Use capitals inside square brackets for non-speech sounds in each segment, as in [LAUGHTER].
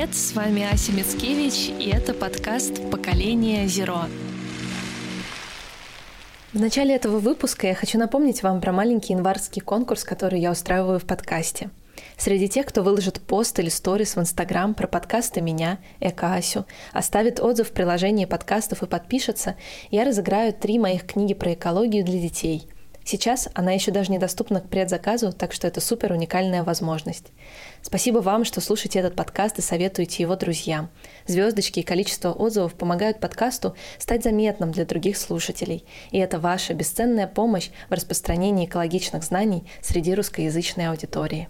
привет! С вами Ася Мицкевич, и это подкаст «Поколение Зеро». В начале этого выпуска я хочу напомнить вам про маленький январский конкурс, который я устраиваю в подкасте. Среди тех, кто выложит пост или сторис в Инстаграм про подкасты меня, Эко Асю, оставит отзыв в приложении подкастов и подпишется, я разыграю три моих книги про экологию для детей – Сейчас она еще даже недоступна к предзаказу, так что это супер уникальная возможность. Спасибо вам, что слушаете этот подкаст и советуете его друзьям. Звездочки и количество отзывов помогают подкасту стать заметным для других слушателей. И это ваша бесценная помощь в распространении экологичных знаний среди русскоязычной аудитории.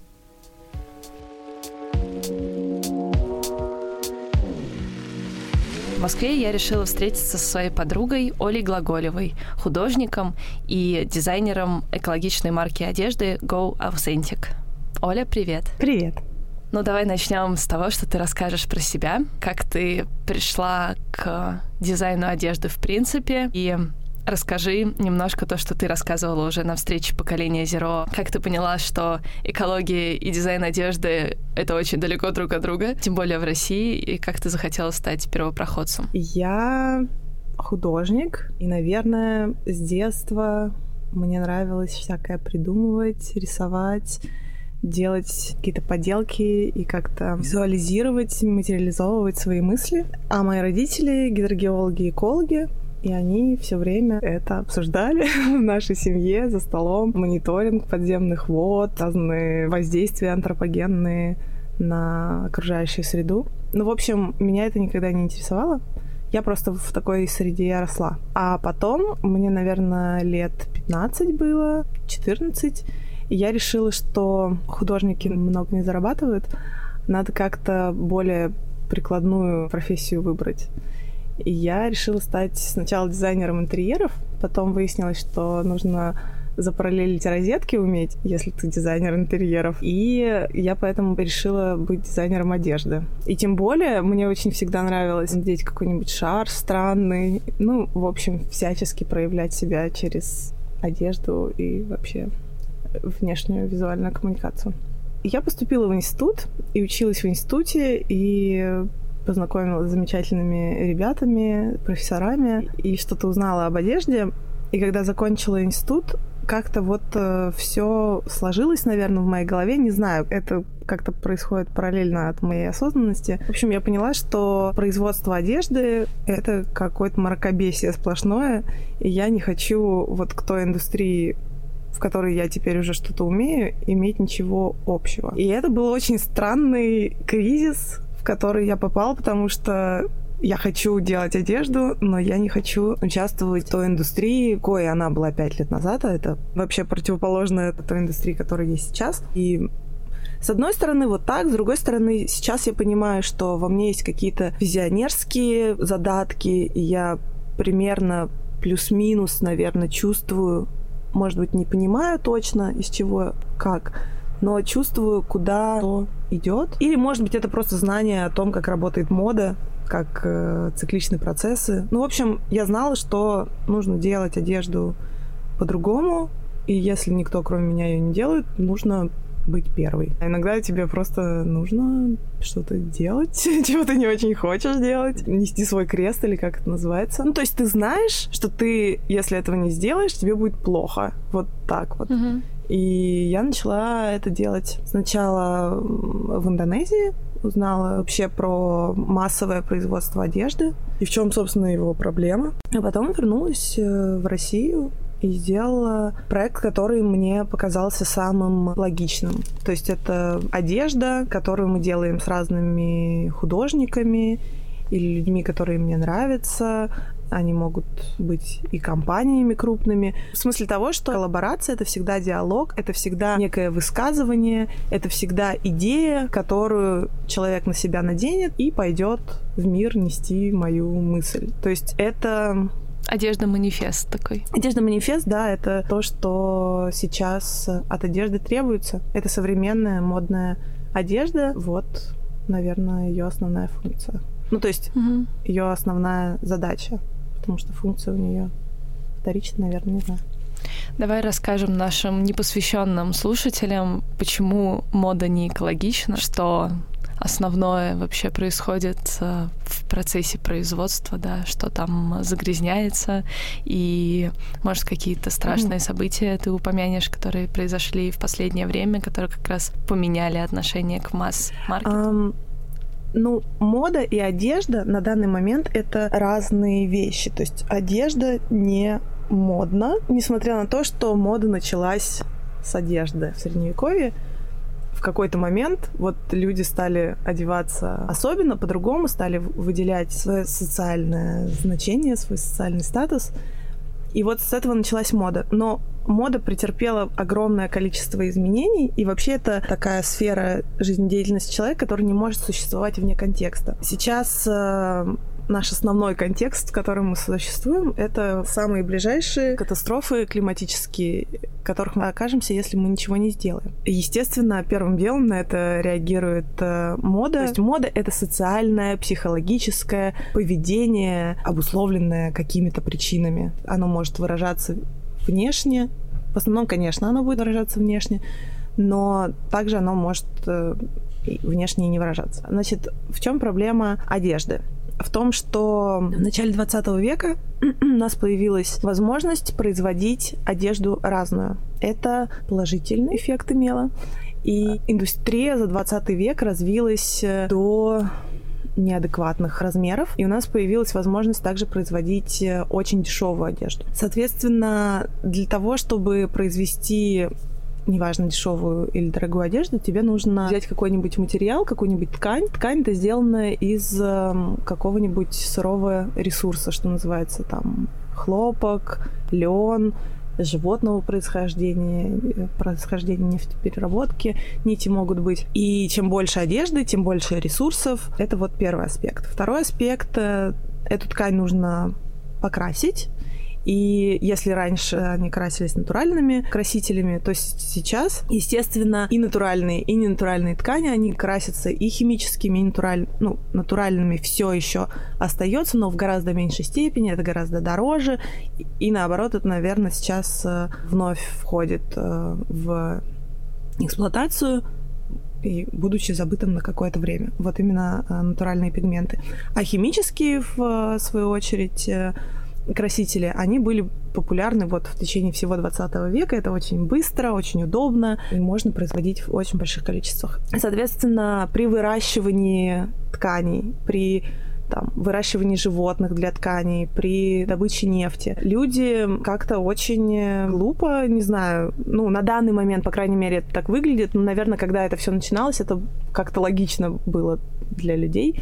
В Москве я решила встретиться со своей подругой Олей Глаголевой, художником и дизайнером экологичной марки одежды Go Authentic. Оля, привет. Привет. Ну, давай начнем с того, что ты расскажешь про себя, как ты пришла к дизайну одежды в принципе, и Расскажи немножко то, что ты рассказывала уже на встрече поколения Zero. Как ты поняла, что экология и дизайн одежды — это очень далеко друг от друга, тем более в России, и как ты захотела стать первопроходцем? Я художник, и, наверное, с детства мне нравилось всякое придумывать, рисовать, делать какие-то поделки и как-то визуализировать, материализовывать свои мысли. А мои родители — гидрогеологи экологи, и они все время это обсуждали [LAUGHS] в нашей семье за столом. Мониторинг подземных вод, разные воздействия антропогенные на окружающую среду. Ну, в общем, меня это никогда не интересовало. Я просто в такой среде росла. А потом, мне, наверное, лет 15 было, 14, и я решила, что художники много не зарабатывают, надо как-то более прикладную профессию выбрать. И я решила стать сначала дизайнером интерьеров, потом выяснилось, что нужно запараллелить розетки уметь, если ты дизайнер интерьеров. И я поэтому решила быть дизайнером одежды. И тем более мне очень всегда нравилось надеть какой-нибудь шар странный. Ну, в общем, всячески проявлять себя через одежду и вообще внешнюю визуальную коммуникацию. Я поступила в институт и училась в институте, и познакомилась с замечательными ребятами, профессорами, и что-то узнала об одежде. И когда закончила институт, как-то вот э, все сложилось, наверное, в моей голове. Не знаю, это как-то происходит параллельно от моей осознанности. В общем, я поняла, что производство одежды — это какое-то мракобесие сплошное, и я не хочу вот к той индустрии в которой я теперь уже что-то умею, иметь ничего общего. И это был очень странный кризис, в который я попал, потому что я хочу делать одежду, но я не хочу участвовать в той индустрии, кое она была пять лет назад, а это вообще противоположная той индустрии, которая есть сейчас. И с одной стороны, вот так, с другой стороны, сейчас я понимаю, что во мне есть какие-то визионерские задатки, и я примерно плюс-минус, наверное, чувствую, может быть, не понимаю точно, из чего, как, но чувствую, куда что идет. Или, может быть, это просто знание о том, как работает мода, как э, цикличные процессы. Ну, в общем, я знала, что нужно делать одежду по-другому, и если никто, кроме меня, ее не делает, нужно быть первой. А иногда тебе просто нужно что-то делать, [LAUGHS] чего ты не очень хочешь делать, нести свой крест или как это называется. Ну, то есть ты знаешь, что ты, если этого не сделаешь, тебе будет плохо. Вот так вот. Угу. И я начала это делать сначала в Индонезии, узнала вообще про массовое производство одежды и в чем, собственно, его проблема. А потом вернулась э, в Россию и сделала проект, который мне показался самым логичным. То есть это одежда, которую мы делаем с разными художниками или людьми, которые мне нравятся они могут быть и компаниями крупными. В смысле того, что коллаборация — это всегда диалог, это всегда некое высказывание, это всегда идея, которую человек на себя наденет и пойдет в мир нести мою мысль. То есть это Одежда-манифест такой. Одежда-манифест, да, это то, что сейчас от одежды требуется. Это современная модная одежда. Вот, наверное, ее основная функция. Ну, то есть угу. ее основная задача потому что функция у нее вторичная, наверное, не знаю. Давай расскажем нашим непосвященным слушателям, почему мода не экологична, что основное вообще происходит э, в процессе производства, да, что там загрязняется, и, может, какие-то страшные mm-hmm. события ты упомянешь, которые произошли в последнее время, которые как раз поменяли отношение к масс-маркету? Um... Ну, мода и одежда на данный момент это разные вещи. То есть одежда не модна, несмотря на то, что мода началась с одежды в Средневековье в какой-то момент вот люди стали одеваться особенно по-другому, стали выделять свое социальное значение, свой социальный статус. И вот с этого началась мода. Но мода претерпела огромное количество изменений, и вообще это такая сфера жизнедеятельности человека, которая не может существовать вне контекста. Сейчас э, наш основной контекст, в котором мы существуем, это самые ближайшие катастрофы климатические, в которых мы окажемся, если мы ничего не сделаем. Естественно, первым делом на это реагирует э, мода. То есть мода — это социальное, психологическое поведение, обусловленное какими-то причинами. Оно может выражаться внешне. В основном, конечно, оно будет выражаться внешне, но также оно может э, внешне не выражаться. Значит, в чем проблема одежды? в том, что в начале 20 века [CLEARS THROAT] у нас появилась возможность производить одежду разную. Это положительный эффект имело. И индустрия за 20 век развилась э, до неадекватных размеров, и у нас появилась возможность также производить э, очень дешевую одежду. Соответственно, для того, чтобы произвести неважно, дешевую или дорогую одежду, тебе нужно взять какой-нибудь материал, какую-нибудь ткань. Ткань это сделана из эм, какого-нибудь сырого ресурса, что называется там хлопок, лен, животного происхождения, э, происхождения нефтепереработки, нити могут быть. И чем больше одежды, тем больше ресурсов. Это вот первый аспект. Второй аспект э, — эту ткань нужно покрасить. И если раньше они красились натуральными красителями, то сейчас, естественно, и натуральные, и ненатуральные ткани, они красятся и химическими, и натураль... ну, натуральными все еще остается, но в гораздо меньшей степени, это гораздо дороже. И наоборот, это, наверное, сейчас э, вновь входит э, в эксплуатацию и будучи забытым на какое-то время. Вот именно э, натуральные пигменты. А химические, в свою очередь, красители, они были популярны вот в течение всего 20 века. Это очень быстро, очень удобно, и можно производить в очень больших количествах. Соответственно, при выращивании тканей, при там, выращивании животных для тканей, при добыче нефти. Люди как-то очень глупо, не знаю, ну, на данный момент, по крайней мере, это так выглядит. Ну, наверное, когда это все начиналось, это как-то логично было для людей.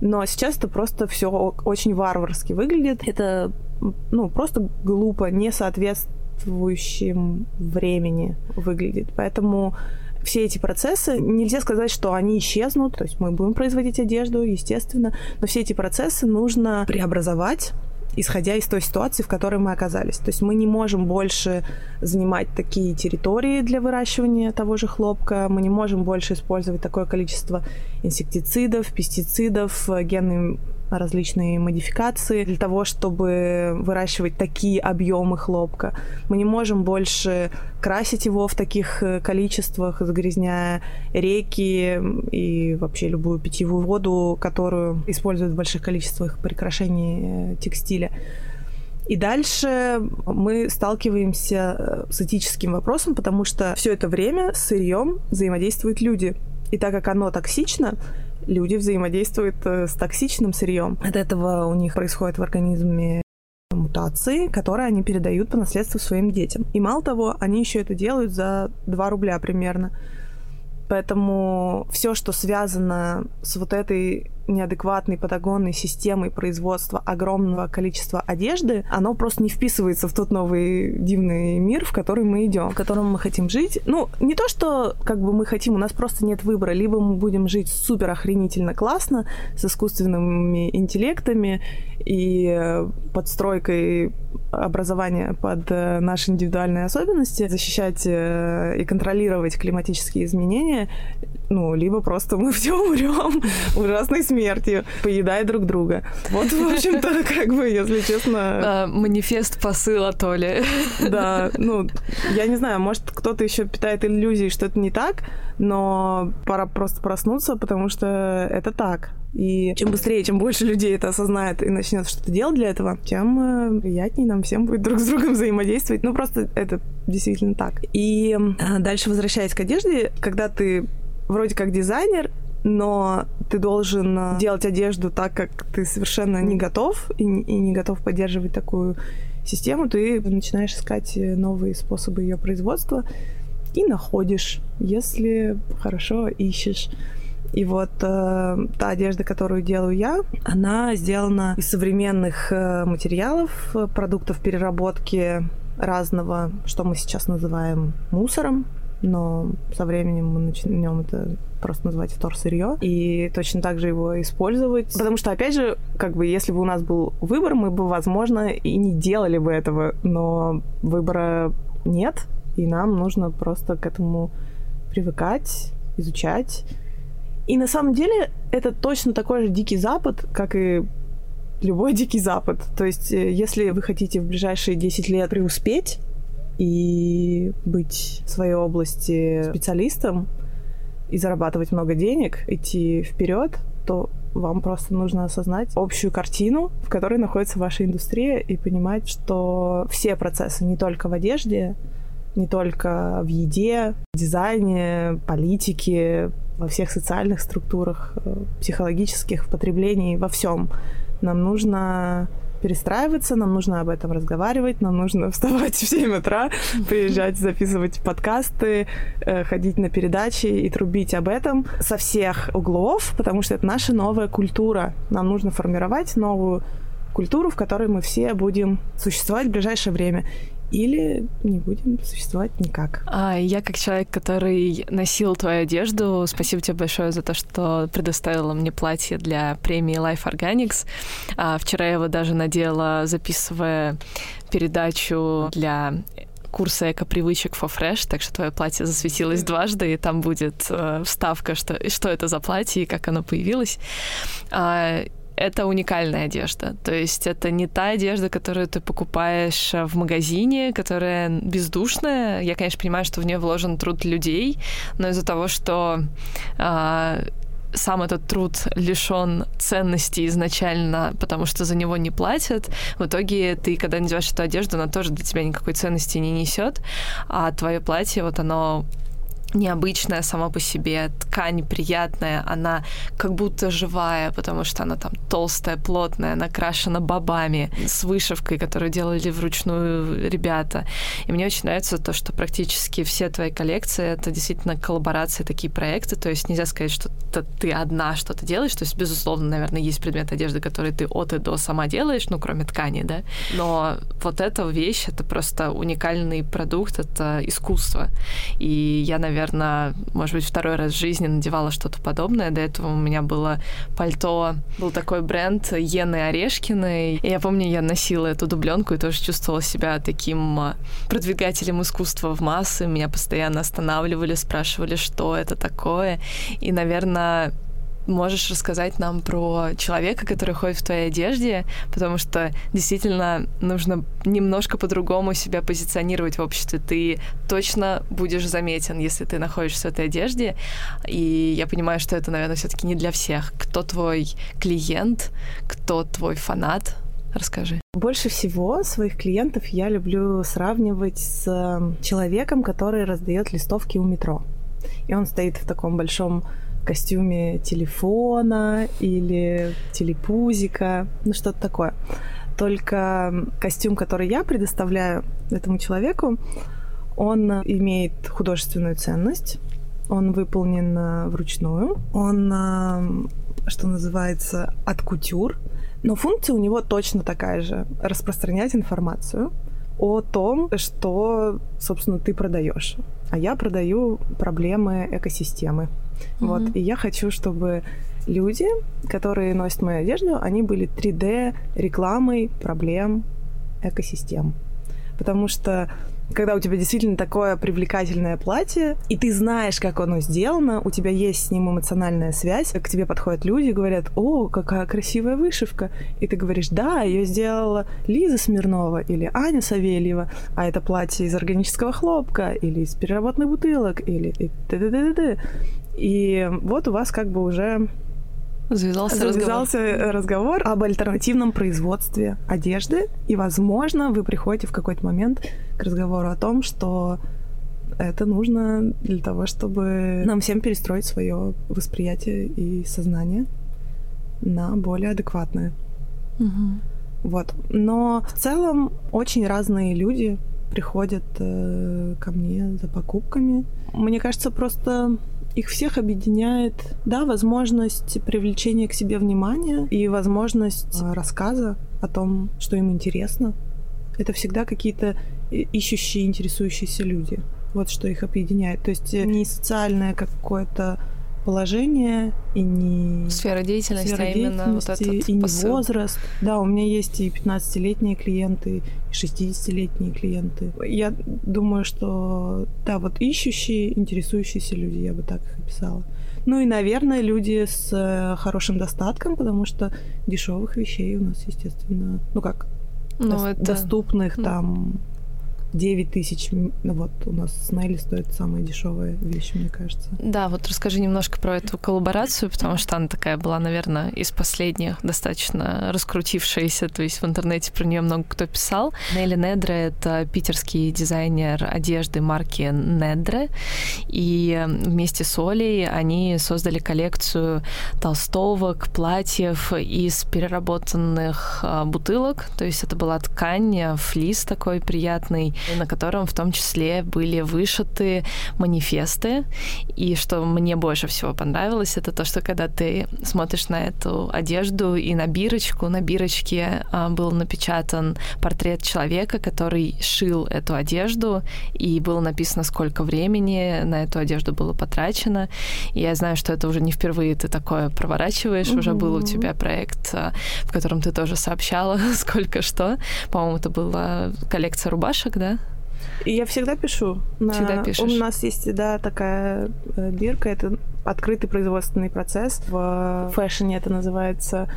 Но сейчас это просто все очень варварски выглядит. Это ну, просто глупо, не соответствующим времени выглядит. Поэтому все эти процессы, нельзя сказать, что они исчезнут, то есть мы будем производить одежду, естественно, но все эти процессы нужно преобразовать исходя из той ситуации, в которой мы оказались. То есть мы не можем больше занимать такие территории для выращивания того же хлопка, мы не можем больше использовать такое количество инсектицидов, пестицидов, генные различные модификации для того, чтобы выращивать такие объемы хлопка. Мы не можем больше красить его в таких э, количествах, загрязняя реки и вообще любую питьевую воду, которую используют в больших количествах при крашении э, текстиля. И дальше мы сталкиваемся э, с этическим вопросом, потому что все это время с сырьем взаимодействуют люди. И так как оно токсично, люди взаимодействуют э, с токсичным сырьем. От этого у них происходит в организме мутации, которые они передают по наследству своим детям. И мало того, они еще это делают за 2 рубля примерно. Поэтому все, что связано с вот этой неадекватной патагонной системой производства огромного количества одежды, оно просто не вписывается в тот новый дивный мир, в который мы идем, в котором мы хотим жить. Ну, не то, что как бы мы хотим, у нас просто нет выбора. Либо мы будем жить супер охренительно классно, с искусственными интеллектами и подстройкой образование под э, наши индивидуальные особенности, защищать э, и контролировать климатические изменения, ну, либо просто мы [LAUGHS] все умрем ужасной смертью, поедая друг друга. Вот, в общем-то, [LAUGHS] как бы, если честно... манифест посыла, то ли. [LAUGHS] Да, ну, я не знаю, может, кто-то еще питает иллюзии, что это не так, но пора просто проснуться, потому что это так. И чем быстрее, чем больше людей это осознает и начнет что-то делать для этого, тем э, приятнее нам всем будет друг с другом взаимодействовать. Ну, просто это действительно так. И э, дальше возвращаясь к одежде, когда ты вроде как дизайнер, но ты должен э, делать одежду так, как ты совершенно не готов и, и не готов поддерживать такую систему, ты начинаешь искать новые способы ее производства и находишь, если хорошо ищешь. И вот э, та одежда, которую делаю я, она сделана из современных э, материалов, продуктов переработки разного, что мы сейчас называем мусором, но со временем мы начнем это просто называть вторсырье и точно так же его использовать. Потому что, опять же, как бы, если бы у нас был выбор, мы бы, возможно, и не делали бы этого, но выбора нет, и нам нужно просто к этому привыкать, изучать и на самом деле это точно такой же дикий запад, как и любой дикий запад. То есть, э, если вы хотите в ближайшие 10 лет преуспеть и быть в своей области специалистом и зарабатывать много денег, идти вперед, то вам просто нужно осознать общую картину, в которой находится ваша индустрия, и понимать, что все процессы, не только в одежде, не только в еде, дизайне, политике, во всех социальных структурах, э, психологических, в потреблении, во всем. Нам нужно перестраиваться, нам нужно об этом разговаривать, нам нужно [LAUGHS] вставать в 7 утра, [LAUGHS] приезжать, записывать подкасты, э, ходить на передачи и трубить об этом со всех углов, потому что это наша новая культура. Нам нужно формировать новую культуру, в которой мы все будем существовать в ближайшее время или не будем существовать никак. А я как человек, который носил твою одежду, спасибо тебе большое за то, что предоставила мне платье для премии Life Organics. А вчера я его даже надела, записывая передачу для курса эко-привычек for Fresh, так что твое платье засветилось дважды, и там будет э, вставка, что, что это за платье и как оно появилось. А, это уникальная одежда. То есть это не та одежда, которую ты покупаешь в магазине, которая бездушная. Я, конечно, понимаю, что в нее вложен труд людей, но из-за того, что а, сам этот труд лишен ценности изначально, потому что за него не платят. В итоге ты, когда надеваешь эту одежду, она тоже для тебя никакой ценности не несет, а твое платье, вот оно необычная сама по себе, ткань приятная, она как будто живая, потому что она там толстая, плотная, накрашена бобами с вышивкой, которую делали вручную ребята. И мне очень нравится то, что практически все твои коллекции — это действительно коллаборации, такие проекты, то есть нельзя сказать, что ты одна что-то делаешь, то есть, безусловно, наверное, есть предмет одежды, который ты от и до сама делаешь, ну, кроме ткани, да, но вот эта вещь — это просто уникальный продукт, это искусство. И я, наверное, наверное, может быть, второй раз в жизни надевала что-то подобное. До этого у меня было пальто, был такой бренд Ены Орешкиной. И я помню, я носила эту дубленку и тоже чувствовала себя таким а, продвигателем искусства в массы. Меня постоянно останавливали, спрашивали, что это такое. И, наверное, можешь рассказать нам про человека, который ходит в твоей одежде, потому что действительно нужно немножко по-другому себя позиционировать в обществе. Ты точно будешь заметен, если ты находишься в этой одежде. И я понимаю, что это, наверное, все-таки не для всех. Кто твой клиент, кто твой фанат? Расскажи. Больше всего своих клиентов я люблю сравнивать с человеком, который раздает листовки у метро. И он стоит в таком большом костюме телефона или телепузика, ну что-то такое. Только костюм, который я предоставляю этому человеку, он имеет художественную ценность, он выполнен э, вручную, он, э, что называется, от кутюр, но функция у него точно такая же — распространять информацию о том, что, собственно, ты продаешь. А я продаю проблемы экосистемы. Mm-hmm. Вот. И я хочу, чтобы люди, которые носят мою одежду, они были 3D рекламой проблем экосистем. Потому что когда у тебя действительно такое привлекательное платье, и ты знаешь, как оно сделано, у тебя есть с ним эмоциональная связь, к тебе подходят люди и говорят, о, какая красивая вышивка. И ты говоришь, да, ее сделала Лиза Смирнова или Аня Савельева, а это платье из органического хлопка или из переработанных бутылок или и. И вот у вас как бы уже Завязался, Завязался разговор. разговор об альтернативном производстве одежды, и, возможно, вы приходите в какой-то момент к разговору о том, что это нужно для того, чтобы нам всем перестроить свое восприятие и сознание на более адекватное. Угу. Вот. Но в целом очень разные люди приходят э, ко мне за покупками. Мне кажется, просто их всех объединяет, да, возможность привлечения к себе внимания и возможность э, рассказа о том, что им интересно. Это всегда какие-то ищущие, интересующиеся люди. Вот что их объединяет. То есть э, не социальное какое-то положение и не сфера деятельности, сфера а именно вот этот и не посыл. возраст. Да, у меня есть и 15-летние клиенты, и 60-летние клиенты. Я думаю, что да, вот ищущие, интересующиеся люди, я бы так их описала. Ну и, наверное, люди с э, хорошим достатком, потому что дешевых вещей у нас, естественно, ну как, Ну, дос- это- доступных там 9 тысяч. Ну вот у нас Снелли стоит самая дешевая вещь, мне кажется. Да, вот расскажи немножко про эту коллаборацию, потому что она такая была, наверное, из последних достаточно раскрутившаяся, то есть в интернете про нее много кто писал. Нелли Недре — это питерский дизайнер одежды марки Недре, и вместе с Олей они создали коллекцию толстовок, платьев из переработанных а, бутылок, то есть это была ткань, флис такой приятный, на котором в том числе были вышиты манифесты. И что мне больше всего понравилось, это то, что когда ты смотришь на эту одежду и на бирочку, на бирочке а, был напечатан портрет человека, который шил эту одежду, и было написано, сколько времени на эту одежду было потрачено. И я знаю, что это уже не впервые ты такое проворачиваешь, уже был у тебя проект, а, в котором ты тоже сообщала, [LAUGHS] сколько что. По-моему, это была коллекция рубашек, да? Я всегда пишу. На- Всегда пишешь. У нас есть, да, такая э, бирка. Это открытый производственный процесс. В фэшне это называется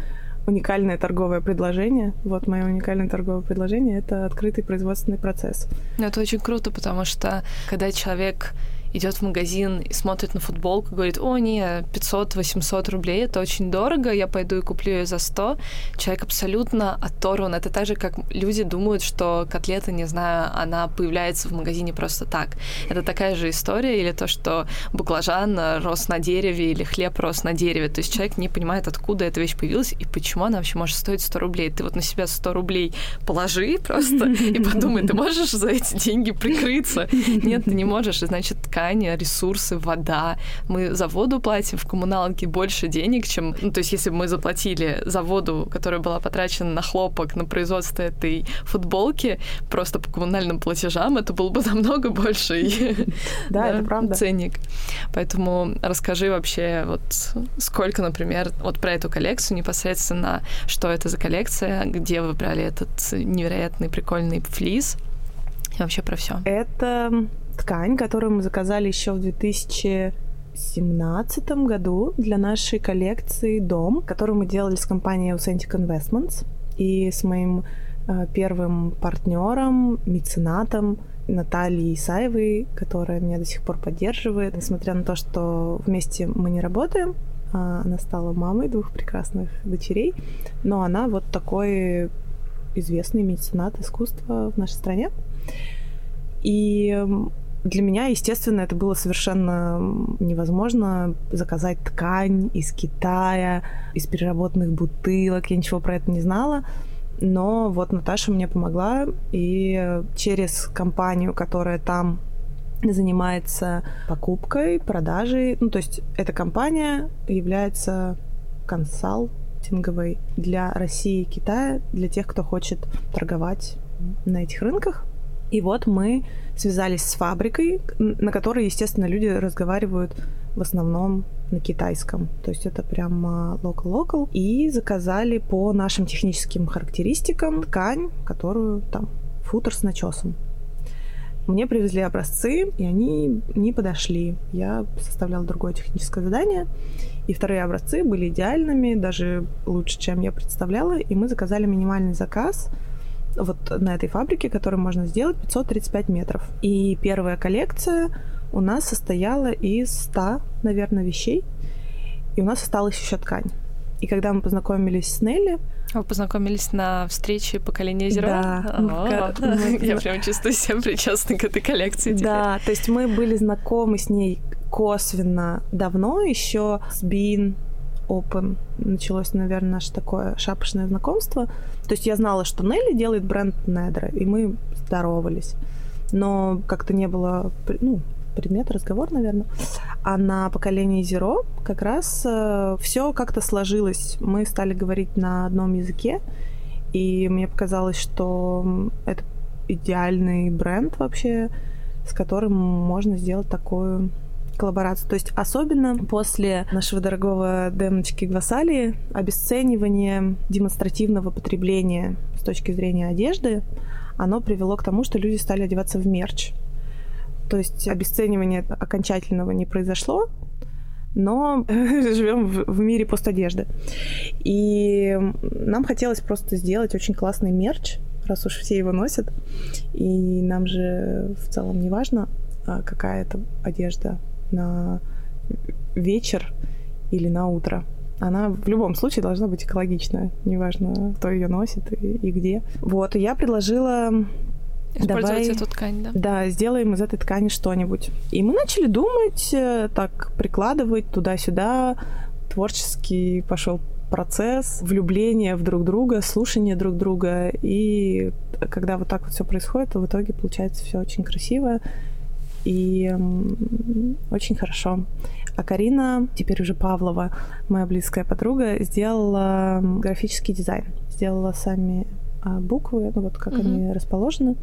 уникальное торговое предложение. Вот мое уникальное торговое предложение — это открытый производственный процесс. Это очень круто, потому что когда человек идет в магазин и смотрит на футболку, говорит, о, не, 500-800 рублей, это очень дорого, я пойду и куплю ее за 100. Человек абсолютно оторван. Это так же, как люди думают, что котлета, не знаю, она появляется в магазине просто так. Это такая же история, или то, что баклажан рос на дереве, или хлеб рос на дереве. То есть человек не понимает, откуда эта вещь появилась и почему она вообще может стоить 100 рублей. Ты вот на себя 100 рублей положи просто [LAUGHS] и подумай, ты можешь за эти деньги прикрыться? Нет, ты не можешь. И значит, ткань, ресурсы, вода. Мы за воду платим в коммуналке больше денег, чем... Ну, то есть, если бы мы заплатили за воду, которая была потрачена на хлопок, на производство этой футболки, просто по коммунальным платежам, это было бы [LAUGHS] намного больше. [LAUGHS] Да, это правда. Ценник. Поэтому расскажи вообще, вот сколько, например, вот про эту коллекцию непосредственно, что это за коллекция, где вы брали этот невероятный прикольный флис, и вообще про все. Это ткань, которую мы заказали еще в 2017 году для нашей коллекции «Дом», которую мы делали с компанией Authentic Investments и с моим э, первым партнером, меценатом Натальей Исаевой, которая меня до сих пор поддерживает. Несмотря на то, что вместе мы не работаем, а она стала мамой двух прекрасных дочерей, но она вот такой известный меценат искусства в нашей стране. И для меня, естественно, это было совершенно невозможно заказать ткань из Китая, из переработанных бутылок. Я ничего про это не знала. Но вот Наташа мне помогла, и через компанию, которая там занимается покупкой, продажей, ну то есть эта компания является консалтинговой для России и Китая, для тех, кто хочет торговать на этих рынках. И вот мы связались с фабрикой, на которой, естественно, люди разговаривают в основном на китайском. То есть это прям локал-локал. И заказали по нашим техническим характеристикам ткань, которую там футер с начесом. Мне привезли образцы, и они не подошли. Я составляла другое техническое задание, и вторые образцы были идеальными, даже лучше, чем я представляла, и мы заказали минимальный заказ вот на этой фабрике, который можно сделать 535 метров. И первая коллекция у нас состояла из 100, наверное, вещей, и у нас осталась еще ткань. И когда мы познакомились с Нелли, вы познакомились на встрече поколения Зеро? Да. [LAUGHS] Я прям чувствую себя причастной к этой коллекции Да, то есть мы были знакомы с ней косвенно давно, еще с Бин Open началось, наверное, наше такое шапошное знакомство. То есть я знала, что Нелли делает бренд Недра, и мы здоровались. Но как-то не было ну, предмет, разговор, наверное. А на поколении Zero как раз э, все как-то сложилось. Мы стали говорить на одном языке, и мне показалось, что это идеальный бренд вообще, с которым можно сделать такую коллаборацию. То есть особенно после нашего дорогого демочки Гвасали обесценивание демонстративного потребления с точки зрения одежды, оно привело к тому, что люди стали одеваться в мерч. То есть обесценивание окончательного не произошло, но [LAUGHS] живем в, в мире постодежды. И нам хотелось просто сделать очень классный мерч, раз уж все его носят. И нам же в целом не важно, а, какая это одежда на вечер или на утро. Она в любом случае должна быть экологичная, неважно, кто ее носит и, и где. Вот, и я предложила Использовать Давай, эту ткань, да? Да, сделаем из этой ткани что-нибудь. И мы начали думать, э, так прикладывать туда-сюда. Творческий пошел процесс влюбления в друг друга, слушания друг друга. И когда вот так вот все происходит, то в итоге получается все очень красиво и очень хорошо. А Карина, теперь уже Павлова, моя близкая подруга, сделала графический дизайн. Сделала сами а, буквы, ну вот как угу. они расположены.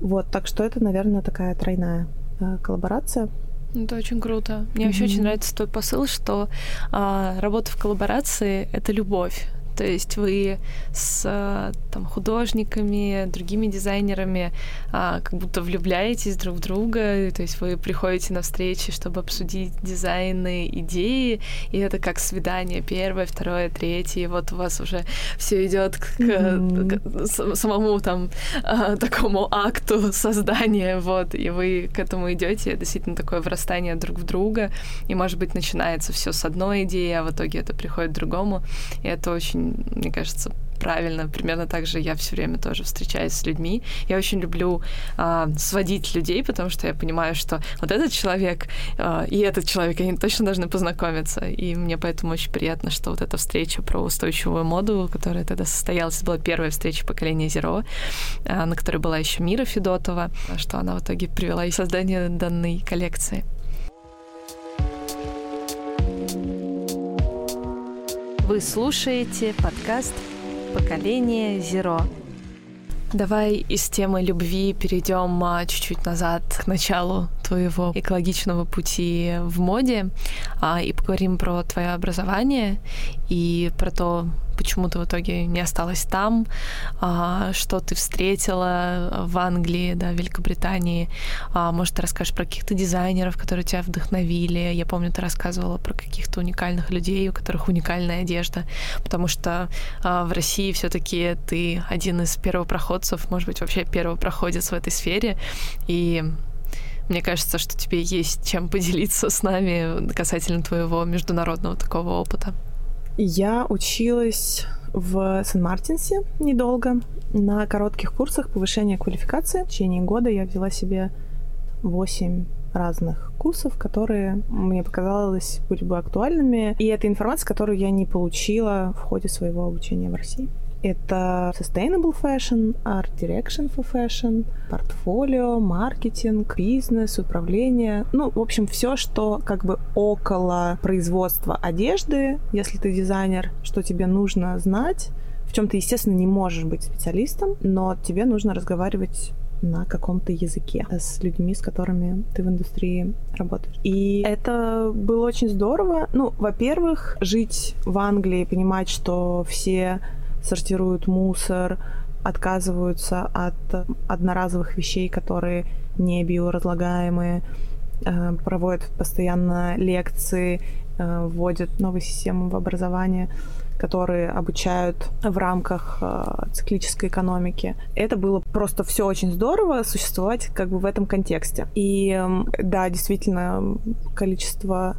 Вот, так что это, наверное, такая тройная а, коллаборация. Это очень круто. Мне mm-hmm. вообще очень нравится тот посыл, что а, работа в коллаборации это любовь. То есть вы с там, художниками, другими дизайнерами а, как будто влюбляетесь друг в друга, то есть вы приходите на встречи, чтобы обсудить дизайны, идеи, и это как свидание первое, второе, третье, и вот у вас уже все идет к, mm-hmm. к самому там а, такому акту создания, вот, и вы к этому идете, действительно такое врастание друг в друга, и может быть начинается все с одной идеи, а в итоге это приходит к другому, и это очень мне кажется, правильно. Примерно так же я все время тоже встречаюсь с людьми. Я очень люблю э, сводить людей, потому что я понимаю, что вот этот человек э, и этот человек, они точно должны познакомиться. И мне поэтому очень приятно, что вот эта встреча про устойчивую моду, которая тогда состоялась, была первая встреча поколения Zero, э, на которой была еще Мира Федотова, что она в итоге привела и создание данной коллекции. Вы слушаете подкаст «Поколение Зеро». Давай из темы любви перейдем а, чуть-чуть назад к началу твоего экологичного пути в моде а, и поговорим про твое образование и про то, почему ты в итоге не осталась там, а, что ты встретила в Англии, да, в Великобритании. А, может, ты расскажешь про каких-то дизайнеров, которые тебя вдохновили. Я помню, ты рассказывала про каких-то уникальных людей, у которых уникальная одежда, потому что а, в России все таки ты один из первопроходцев, может быть, вообще первопроходец в этой сфере, и мне кажется, что тебе есть чем поделиться с нами касательно твоего международного такого опыта. Я училась в Сан-Мартинсе недолго на коротких курсах повышения квалификации. В течение года я взяла себе 8 разных курсов, которые мне показалось были бы актуальными. И это информация, которую я не получила в ходе своего обучения в России. Это sustainable fashion, art direction for fashion, портфолио, маркетинг, бизнес, управление. Ну, в общем, все, что как бы около производства одежды, если ты дизайнер, что тебе нужно знать, в чем ты, естественно, не можешь быть специалистом, но тебе нужно разговаривать на каком-то языке с людьми, с которыми ты в индустрии работаешь. И это было очень здорово. Ну, во-первых, жить в Англии, понимать, что все сортируют мусор, отказываются от одноразовых вещей, которые не биоразлагаемые, э, проводят постоянно лекции, э, вводят новые системы в образование которые обучают в рамках э, циклической экономики. Это было просто все очень здорово существовать как бы в этом контексте. И да, действительно, количество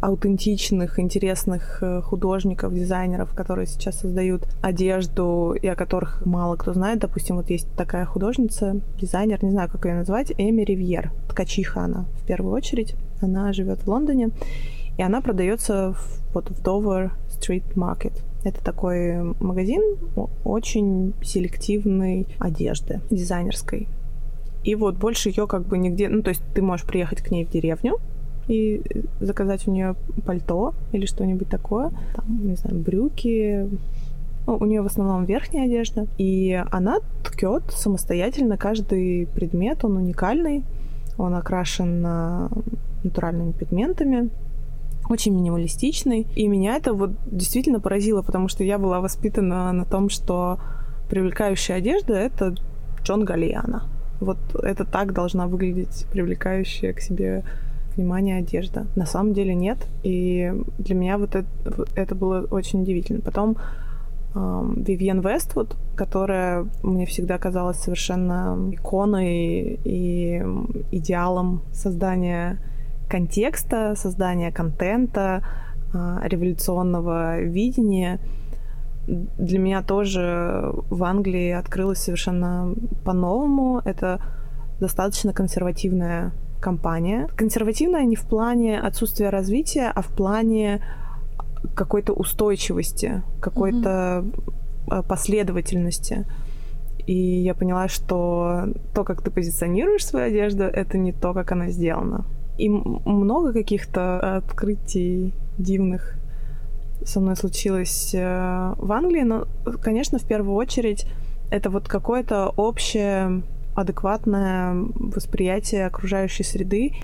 аутентичных, интересных э, художников, дизайнеров, которые сейчас создают одежду и о которых мало кто знает. Допустим, вот есть такая художница, дизайнер, не знаю, как ее назвать, Эми Ривьер. Ткачиха она в первую очередь. Она живет в Лондоне. И она продается в, вот в Dover Street Market. Это такой магазин очень селективной одежды, дизайнерской. И вот больше ее как бы нигде... Ну, то есть ты можешь приехать к ней в деревню, и заказать у нее пальто или что-нибудь такое, там, не знаю, брюки, ну, у нее в основном верхняя одежда, и она ткет самостоятельно каждый предмет, он уникальный, он окрашен натуральными пигментами, очень минималистичный. И меня это вот действительно поразило, потому что я была воспитана на том, что привлекающая одежда — это Джон Галлиана. Вот это так должна выглядеть привлекающая к себе внимание одежда. На самом деле нет. И для меня вот это, это было очень удивительно. Потом Вивьен Вествуд, которая мне всегда казалась совершенно иконой и идеалом создания контекста, создания контента, а, революционного видения для меня тоже в Англии открылось совершенно по-новому. Это достаточно консервативная компания. Консервативная не в плане отсутствия развития, а в плане какой-то устойчивости, какой-то mm-hmm. последовательности. И я поняла, что то, как ты позиционируешь свою одежду, это не то, как она сделана. И много каких-то открытий дивных со мной случилось э, в Англии, но, конечно, в первую очередь это вот какое-то общее адекватное восприятие окружающей среды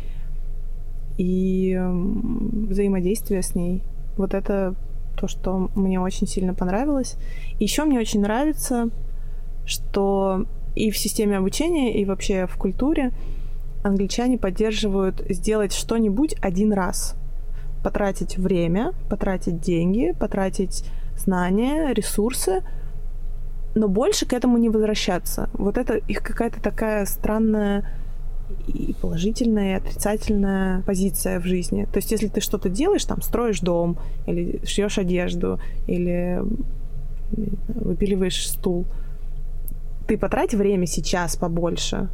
и взаимодействие с ней. Вот это то, что мне очень сильно понравилось. Еще мне очень нравится, что и в системе обучения, и вообще в культуре англичане поддерживают сделать что-нибудь один раз. Потратить время, потратить деньги, потратить знания, ресурсы, но больше к этому не возвращаться. Вот это их какая-то такая странная и положительная, и отрицательная позиция в жизни. То есть, если ты что-то делаешь, там, строишь дом, или шьешь одежду, или выпиливаешь стул, ты потрать время сейчас побольше,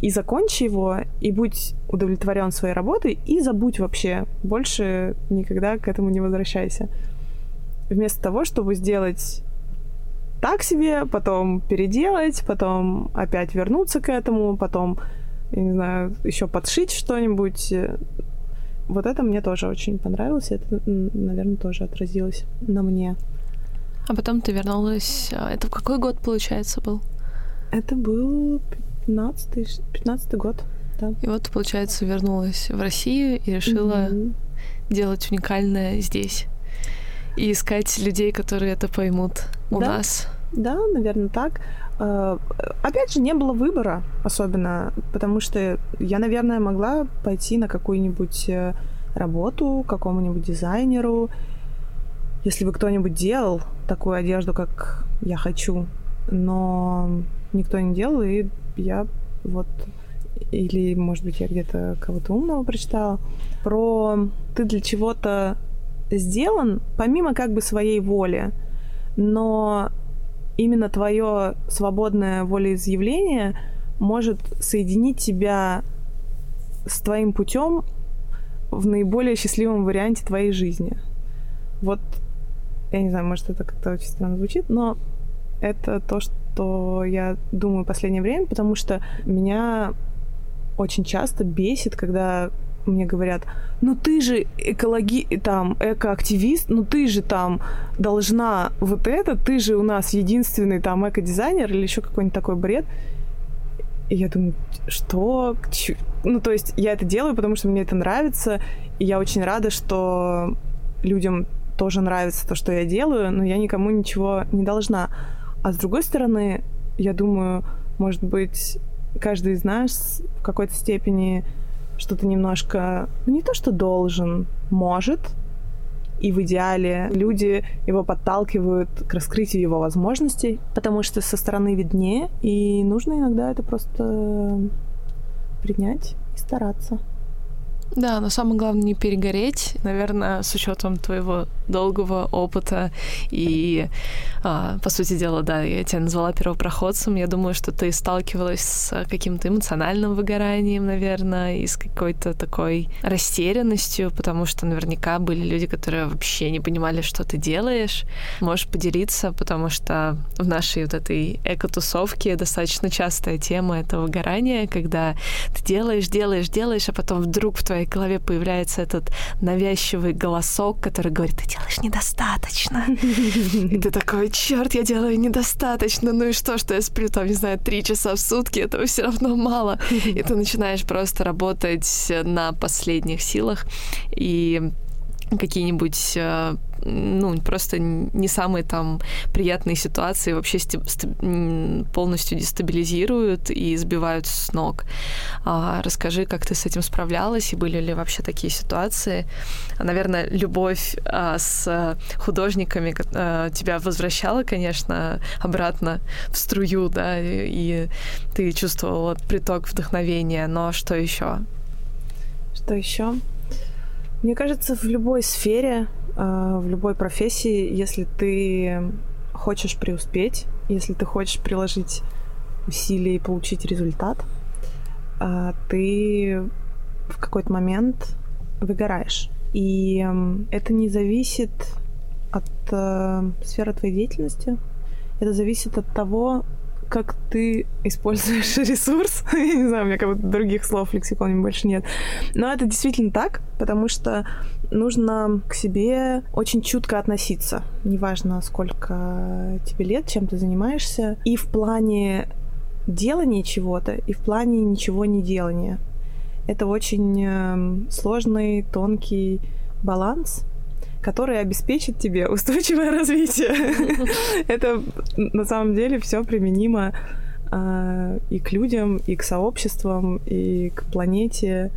и закончи его, и будь удовлетворен своей работой, и забудь вообще. Больше никогда к этому не возвращайся. Вместо того, чтобы сделать так себе, потом переделать, потом опять вернуться к этому, потом, я не знаю, еще подшить что-нибудь. Вот это мне тоже очень понравилось, это, наверное, тоже отразилось на мне. А потом ты вернулась... А, это в какой год, получается, был? Это был 15 15 год, да. И вот, получается, вернулась в Россию и решила mm-hmm. делать уникальное здесь. И искать людей, которые это поймут у да? нас. Да, наверное, так. А, опять же, не было выбора особенно, потому что я, наверное, могла пойти на какую-нибудь э, работу какому-нибудь дизайнеру, если бы кто-нибудь делал такую одежду, как я хочу. Но никто не делал, и я вот или, может быть, я где-то кого-то умного прочитала, про ты для чего-то сделан, помимо как бы своей воли, но именно твое свободное волеизъявление может соединить тебя с твоим путем в наиболее счастливом варианте твоей жизни. Вот, я не знаю, может, это как-то очень странно звучит, но это то, что я думаю в последнее время, потому что меня очень часто бесит, когда мне говорят, ну ты же экологи, там, экоактивист, ну ты же там должна вот это, ты же у нас единственный там эко-дизайнер или еще какой-нибудь такой бред. И я думаю, что? Ну, то есть я это делаю, потому что мне это нравится, и я очень рада, что людям тоже нравится то, что я делаю, но я никому ничего не должна. А с другой стороны, я думаю, может быть, каждый из нас в какой-то степени что-то немножко, ну, не то что должен, может, и в идеале люди его подталкивают к раскрытию его возможностей, потому что со стороны виднее, и нужно иногда это просто принять и стараться. Да, но самое главное не перегореть, наверное, с учетом твоего долгого опыта и, а, по сути дела, да, я тебя назвала первопроходцем. Я думаю, что ты сталкивалась с каким-то эмоциональным выгоранием, наверное, и с какой-то такой растерянностью, потому что наверняка были люди, которые вообще не понимали, что ты делаешь. Можешь поделиться, потому что в нашей вот этой эко-тусовке достаточно частая тема это выгорание, когда ты делаешь, делаешь, делаешь, а потом вдруг в твоей твоей голове появляется этот навязчивый голосок, который говорит, ты делаешь недостаточно. [LAUGHS] И ты такой, черт, я делаю недостаточно. Ну и что, что я сплю там, не знаю, три часа в сутки, этого все равно мало. [LAUGHS] И ты начинаешь просто работать на последних силах. И какие-нибудь э, ну, просто не самые там приятные ситуации вообще полностью дестабилизируют и сбивают с ног. А, расскажи, как ты с этим справлялась, и были ли вообще такие ситуации? Наверное, любовь а, с художниками а, тебя возвращала, конечно, обратно в струю, да, и ты чувствовала приток вдохновения, но что еще? Что еще? Мне кажется, в любой сфере, а, в любой профессии, если ты хочешь преуспеть, если ты хочешь приложить усилия и получить результат, а, ты в какой-то момент выгораешь. И это не зависит от э, сферы твоей деятельности, это зависит от того, как ты используешь [LAUGHS] ресурс. [LAUGHS] Я не знаю, у меня как будто других слов в лексиконе больше нет. Но это действительно так, потому что нужно к себе очень чутко относиться. Неважно, сколько тебе лет, чем ты занимаешься. И в плане делания чего-то, и в плане ничего не делания. Это очень эм, сложный, тонкий баланс, который обеспечит тебе устойчивое развитие. [LAUGHS] Это на самом деле все применимо а, и к людям, и к сообществам, и к планете,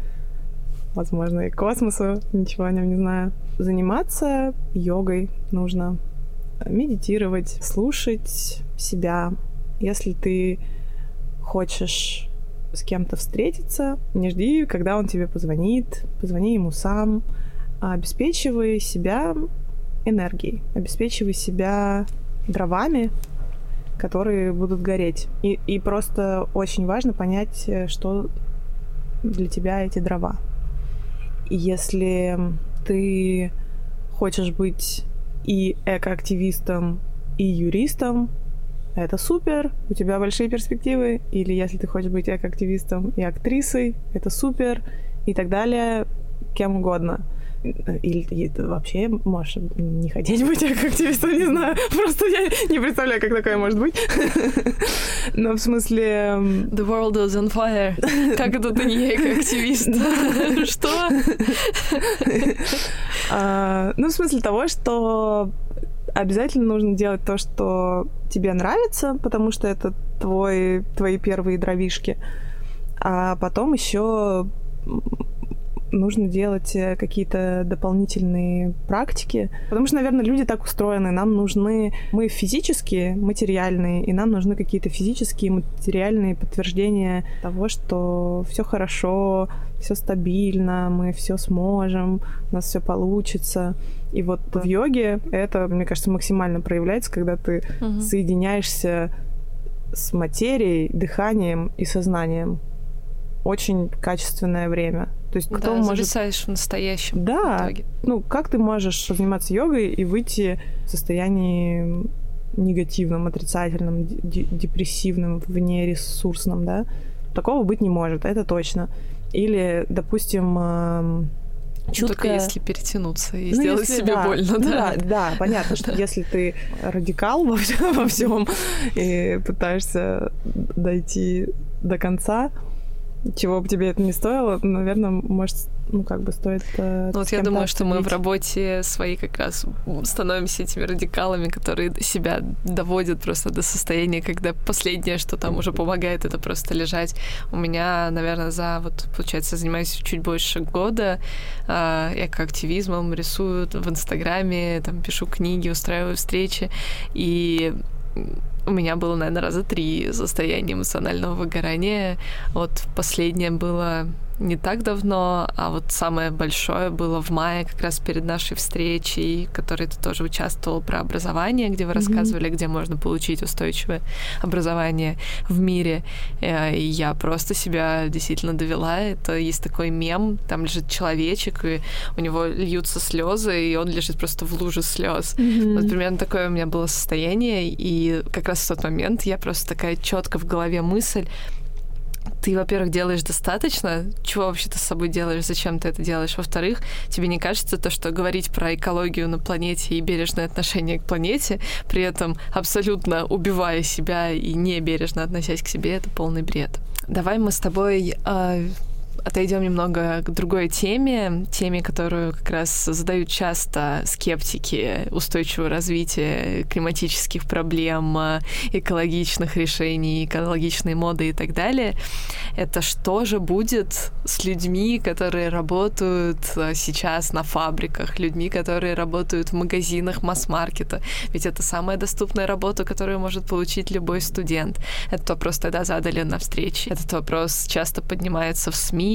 возможно, и к космосу, ничего о нем не знаю. Заниматься йогой нужно, медитировать, слушать себя. Если ты хочешь с кем-то встретиться, не жди, когда он тебе позвонит, позвони ему сам, обеспечивай себя энергией, обеспечивай себя дровами, которые будут гореть. И, и просто очень важно понять, э, что для тебя эти дрова. И если ты хочешь быть и экоактивистом, и юристом, это супер, у тебя большие перспективы. Или если ты хочешь быть экоактивистом и актрисой, это супер, и так далее, кем угодно. Или, или вообще можешь не хотеть быть [LAUGHS] активистом, не знаю. [LAUGHS] Просто я не представляю, как такое может быть. [LAUGHS] Но в смысле... The world is on fire. Как это ты не активист? Что? А, ну, в смысле того, что обязательно нужно делать то, что тебе нравится, потому что это твой, твои первые дровишки. А потом еще нужно делать э, какие-то дополнительные практики. Потому что, наверное, люди так устроены. Нам нужны... Мы физические, материальные, и нам нужны какие-то физические, материальные подтверждения того, что все хорошо, все стабильно, мы все сможем, у нас все получится. И вот в йоге это, мне кажется, максимально проявляется, когда ты угу. соединяешься с материей, дыханием и сознанием. Очень качественное время. То есть кто да, может... зависаешь в настоящем Да. итоге. Ну, как ты можешь заниматься йогой и выйти в состоянии негативном, отрицательном, депрессивном, внересурсном, да? Такого быть не может, это точно. Или, допустим, эм, чутко... Только если перетянуться и ну, сделать если, себе да, больно, ну, да? Да, да, понятно, что [LAUGHS] если ты радикал во всем и пытаешься дойти до конца, чего бы тебе это не стоило, наверное, может, ну, как бы стоит... Э, ну, вот я думаю, что мы в работе своей как раз становимся этими радикалами, которые себя доводят просто до состояния, когда последнее, что там уже помогает, это просто лежать. У меня, наверное, за, вот, получается, занимаюсь чуть больше года э, экоактивизмом, рисую в Инстаграме, там, пишу книги, устраиваю встречи, и у меня было, наверное, раза три состояние эмоционального выгорания. Вот последнее было не так давно, а вот самое большое было в мае, как раз перед нашей встречей, в которой ты тоже участвовал про образование, где вы mm-hmm. рассказывали, где можно получить устойчивое образование в мире. Э, и я просто себя действительно довела. Это есть такой мем, там лежит человечек, и у него льются слезы, и он лежит просто в луже слез. Mm-hmm. Вот примерно такое у меня было состояние, и как раз в тот момент я просто такая четко в голове мысль, ты, во-первых, делаешь достаточно, чего вообще ты с собой делаешь, зачем ты это делаешь. Во-вторых, тебе не кажется то, что говорить про экологию на планете и бережное отношение к планете, при этом абсолютно убивая себя и не бережно относясь к себе, это полный бред. Давай мы с тобой э, отойдем немного к другой теме, теме, которую как раз задают часто скептики устойчивого развития, климатических проблем, экологичных решений, экологичной моды и так далее. Это что же будет с людьми, которые работают а, сейчас на фабриках, людьми, которые работают в магазинах масс-маркета? Ведь это самая доступная работа, которую может получить любой студент. Этот вопрос тогда задали на встрече. Этот вопрос часто поднимается в СМИ,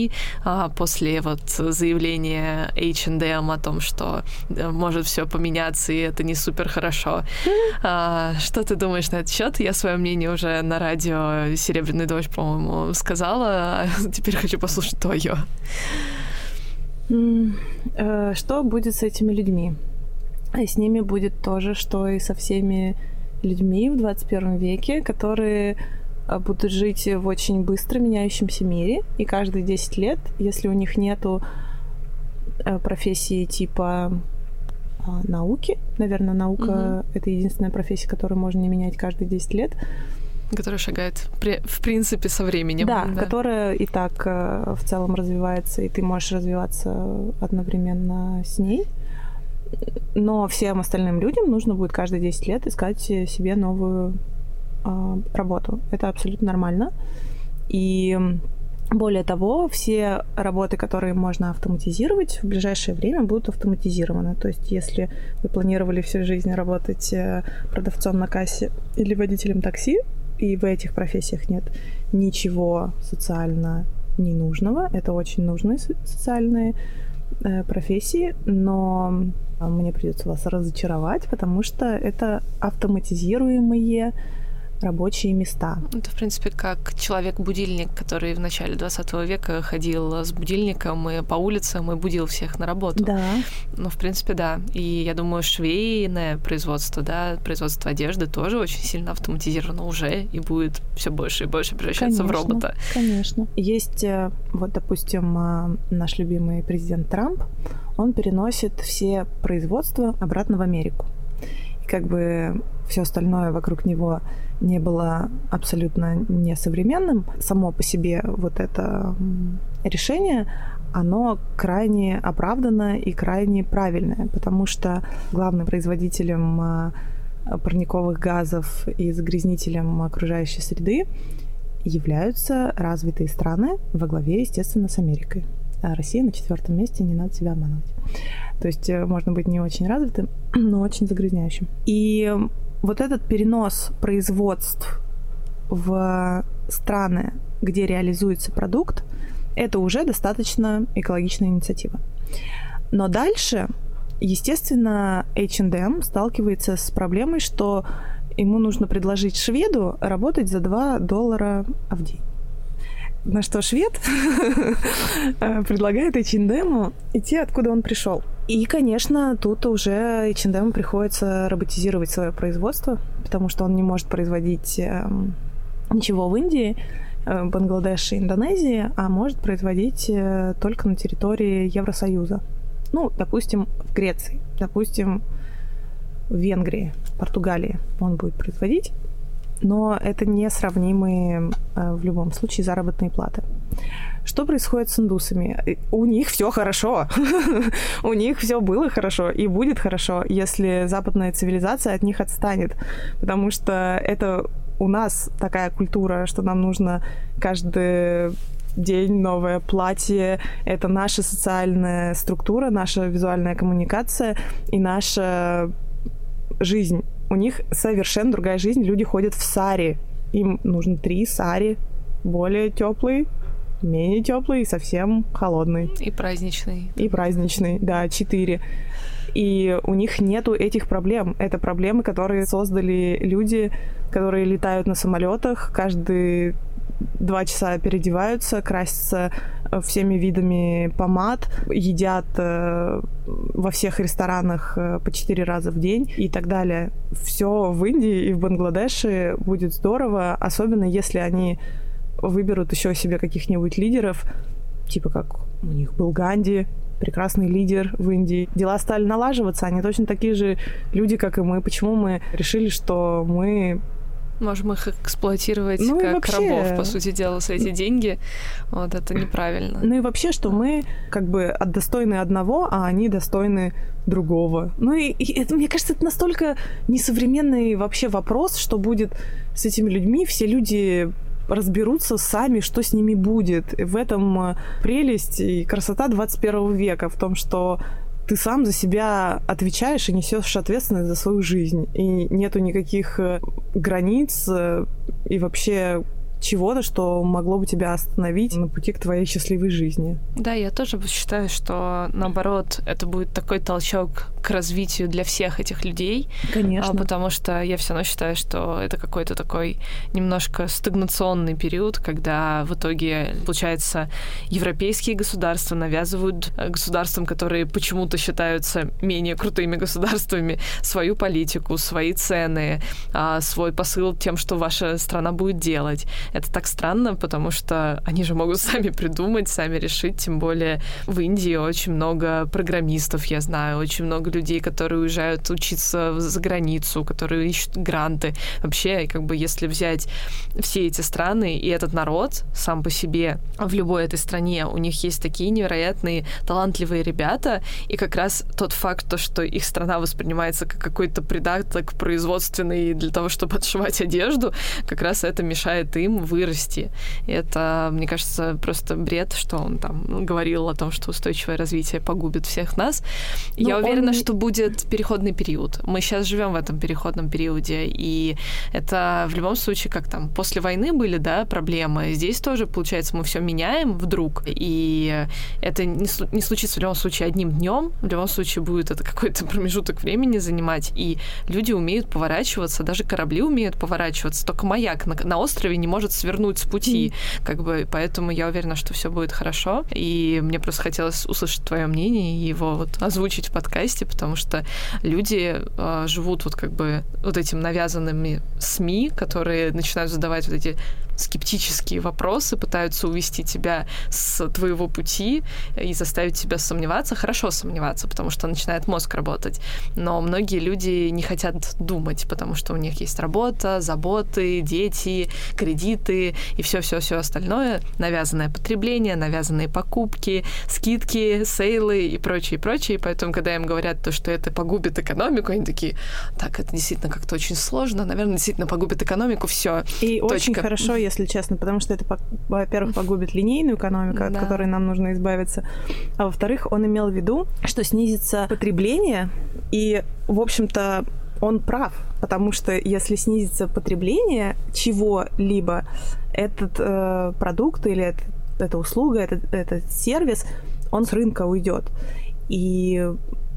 а, после вот заявления H&M о том, что э, может все поменяться и это не супер хорошо. А, что ты думаешь на этот счет? Я свое мнение уже на радио Серебряный дождь, по-моему, сказала, [LAUGHS] теперь хочу послушать твое. Э, что будет с этими людьми? И с ними будет то же, что и со всеми людьми в 21 веке, которые будут жить в очень быстро меняющемся мире, и каждые 10 лет, если у них нету э, профессии типа а, науки, наверное, наука угу. это единственная профессия, которую можно не менять каждые 10 лет, которая шагает, в принципе, со временем. Да, да, которая и так э, в целом развивается, и ты можешь развиваться одновременно с ней. Но всем остальным людям нужно будет каждые 10 лет искать себе новую а, работу. Это абсолютно нормально. И более того, все работы, которые можно автоматизировать, в ближайшее время будут автоматизированы. То есть, если вы планировали всю жизнь работать э, продавцом на кассе или водителем такси, и в этих профессиях нет ничего социально ненужного, это очень нужные социальные э, профессии, но мне придется вас разочаровать, потому что это автоматизируемые рабочие места. Это, в принципе, как человек-будильник, который в начале 20 века ходил с будильником и по улицам и будил всех на работу. Да. Ну, в принципе, да. И я думаю, швейное производство, да, производство одежды тоже очень сильно автоматизировано уже и будет все больше и больше превращаться конечно, в робота. Конечно. Есть, э, вот, допустим, э, наш любимый президент Трамп, он переносит все производства обратно в Америку. И как бы все остальное вокруг него не было абсолютно несовременным. Само по себе вот это решение, оно крайне оправданно и крайне правильное, потому что главным производителем а, парниковых газов и загрязнителем окружающей среды являются развитые страны во главе, естественно, с Америкой. А Россия на четвертом месте, не надо себя обманывать. То есть э, можно быть не очень развитым, [CLEARS THROAT] но очень загрязняющим. И вот этот перенос производств в страны, где реализуется продукт, это уже достаточно экологичная инициатива. Но дальше, естественно, H&M сталкивается с проблемой, что ему нужно предложить шведу работать за 2 доллара в день. На что швед [LAUGHS] предлагает H&M идти, откуда он пришел. И, конечно, тут уже H&M приходится роботизировать свое производство, потому что он не может производить э, ничего в Индии, э, Бангладеше и Индонезии, а может производить э, только на территории Евросоюза. Ну, допустим, в Греции, допустим, в Венгрии, Португалии он будет производить, но это несравнимые э, в любом случае заработные платы. Что происходит с индусами? У них все хорошо. [LAUGHS] У них все было хорошо и будет хорошо, если западная цивилизация от них отстанет. Потому что это у нас такая культура, что нам нужно каждый день новое платье. Это наша социальная структура, наша визуальная коммуникация и наша жизнь. У них совершенно другая жизнь. Люди ходят в сари. Им нужно три сари, более теплый, менее теплый и совсем холодный. И праздничный. И праздничный, да, четыре. И у них нету этих проблем. Это проблемы, которые создали люди, которые летают на самолетах каждый два часа переодеваются, красятся всеми видами помад, едят э, во всех ресторанах э, по четыре раза в день и так далее. Все в Индии и в Бангладеше будет здорово, особенно если они выберут еще себе каких-нибудь лидеров, типа как у них был Ганди, прекрасный лидер в Индии. Дела стали налаживаться, они точно такие же люди, как и мы. Почему мы решили, что мы Можем их эксплуатировать ну, как вообще... рабов, по сути дела, за эти деньги. Вот это неправильно. Ну и вообще, что мы как бы достойны одного, а они достойны другого. Ну и, и это, мне кажется, это настолько несовременный вообще вопрос, что будет с этими людьми. Все люди разберутся сами, что с ними будет. В этом прелесть и красота 21 века, в том, что ты сам за себя отвечаешь и несешь ответственность за свою жизнь. И нету никаких э, границ э, и вообще чего-то, что могло бы тебя остановить на пути к твоей счастливой жизни. Да, я тоже считаю, что наоборот, это будет такой толчок к развитию для всех этих людей. Конечно. А, потому что я все равно считаю, что это какой-то такой немножко стагнационный период, когда в итоге, получается, европейские государства навязывают э, государствам, которые почему-то считаются менее крутыми государствами, свою политику, свои цены, а, свой посыл тем, что ваша страна будет делать. Это так странно, потому что они же могут сами придумать, сами решить, тем более в Индии очень много программистов, я знаю, очень много людей, которые уезжают учиться за границу, которые ищут гранты. Вообще, как бы, если взять все эти страны и этот народ сам по себе в любой этой стране, у них есть такие невероятные, талантливые ребята, и как раз тот факт, то, что их страна воспринимается как какой-то придаток производственный для того, чтобы отшивать одежду, как раз это мешает им вырасти. И это, мне кажется, просто бред, что он там говорил о том, что устойчивое развитие погубит всех нас. Но Я уверена, он... что будет переходный период. Мы сейчас живем в этом переходном периоде, и это в любом случае, как там, после войны были, да, проблемы. Здесь тоже, получается, мы все меняем вдруг, и это не, не случится в любом случае одним днем, в любом случае будет это какой-то [LAUGHS] промежуток времени занимать, и люди умеют поворачиваться, даже корабли умеют поворачиваться, только маяк на, на острове не может свернуть с пути, mm. как бы, поэтому я уверена, что все будет хорошо, и мне просто хотелось услышать твое мнение и его вот озвучить в подкасте, потому что люди э, живут вот как бы вот этим навязанными СМИ, которые начинают задавать вот эти скептические вопросы, пытаются увести тебя с твоего пути и заставить тебя сомневаться. Хорошо сомневаться, потому что начинает мозг работать. Но многие люди не хотят думать, потому что у них есть работа, заботы, дети, кредиты и все-все-все остальное. Навязанное потребление, навязанные покупки, скидки, сейлы и прочее, и прочее. И поэтому, когда им говорят то, что это погубит экономику, они такие, так, это действительно как-то очень сложно, наверное, действительно погубит экономику, все. И точка. очень хорошо, если честно, потому что это, во-первых, погубит линейную экономику, да. от которой нам нужно избавиться, а во-вторых, он имел в виду, что снизится потребление, и, в общем-то, он прав, потому что если снизится потребление чего-либо, этот э, продукт или этот, эта услуга, этот, этот сервис, он с рынка уйдет. И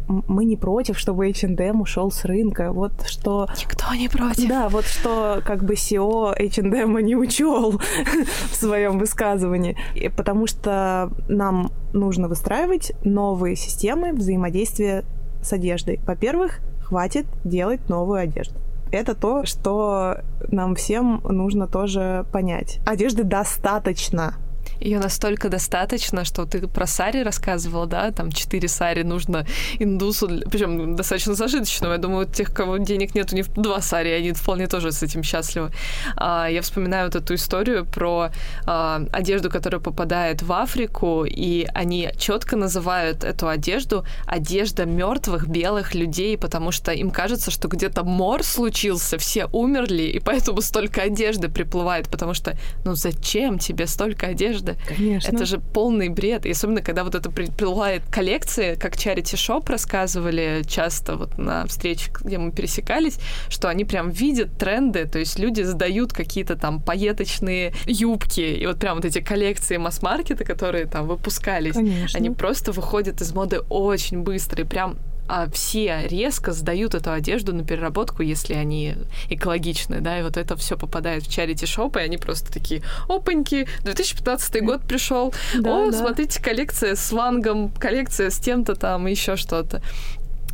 мы не против, чтобы H&M ушел с рынка. Вот что... Никто не против. Да, вот что как бы SEO H&M не учел [LAUGHS] в своем высказывании. И потому что нам нужно выстраивать новые системы взаимодействия с одеждой. Во-первых, хватит делать новую одежду. Это то, что нам всем нужно тоже понять. Одежды достаточно Ее настолько достаточно, что ты про сари рассказывала, да, там четыре сари нужно индусу, причем достаточно зажиточного. Я думаю, тех, кого денег нет, у них два сари, они вполне тоже с этим счастливы. А, я вспоминаю вот эту историю про а, одежду, которая попадает в Африку, и они четко называют эту одежду одежда мертвых белых людей, потому что им кажется, что где-то мор случился, все умерли, и поэтому столько одежды приплывает, потому что, ну зачем тебе столько одежды? Конечно. Это же полный бред. И особенно, когда вот это приплывает коллекции, как Charity Shop рассказывали часто вот на встречах, где мы пересекались, что они прям видят тренды, то есть люди сдают какие-то там поеточные юбки, и вот прям вот эти коллекции масс-маркета, которые там выпускались, Конечно. они просто выходят из моды очень быстро, и прям а все резко сдают эту одежду на переработку, если они экологичны, да, и вот это все попадает в чарити шоп, и они просто такие, опаньки, 2015 год пришел, да, о, да. смотрите, коллекция с вангом, коллекция с тем-то там, еще что-то.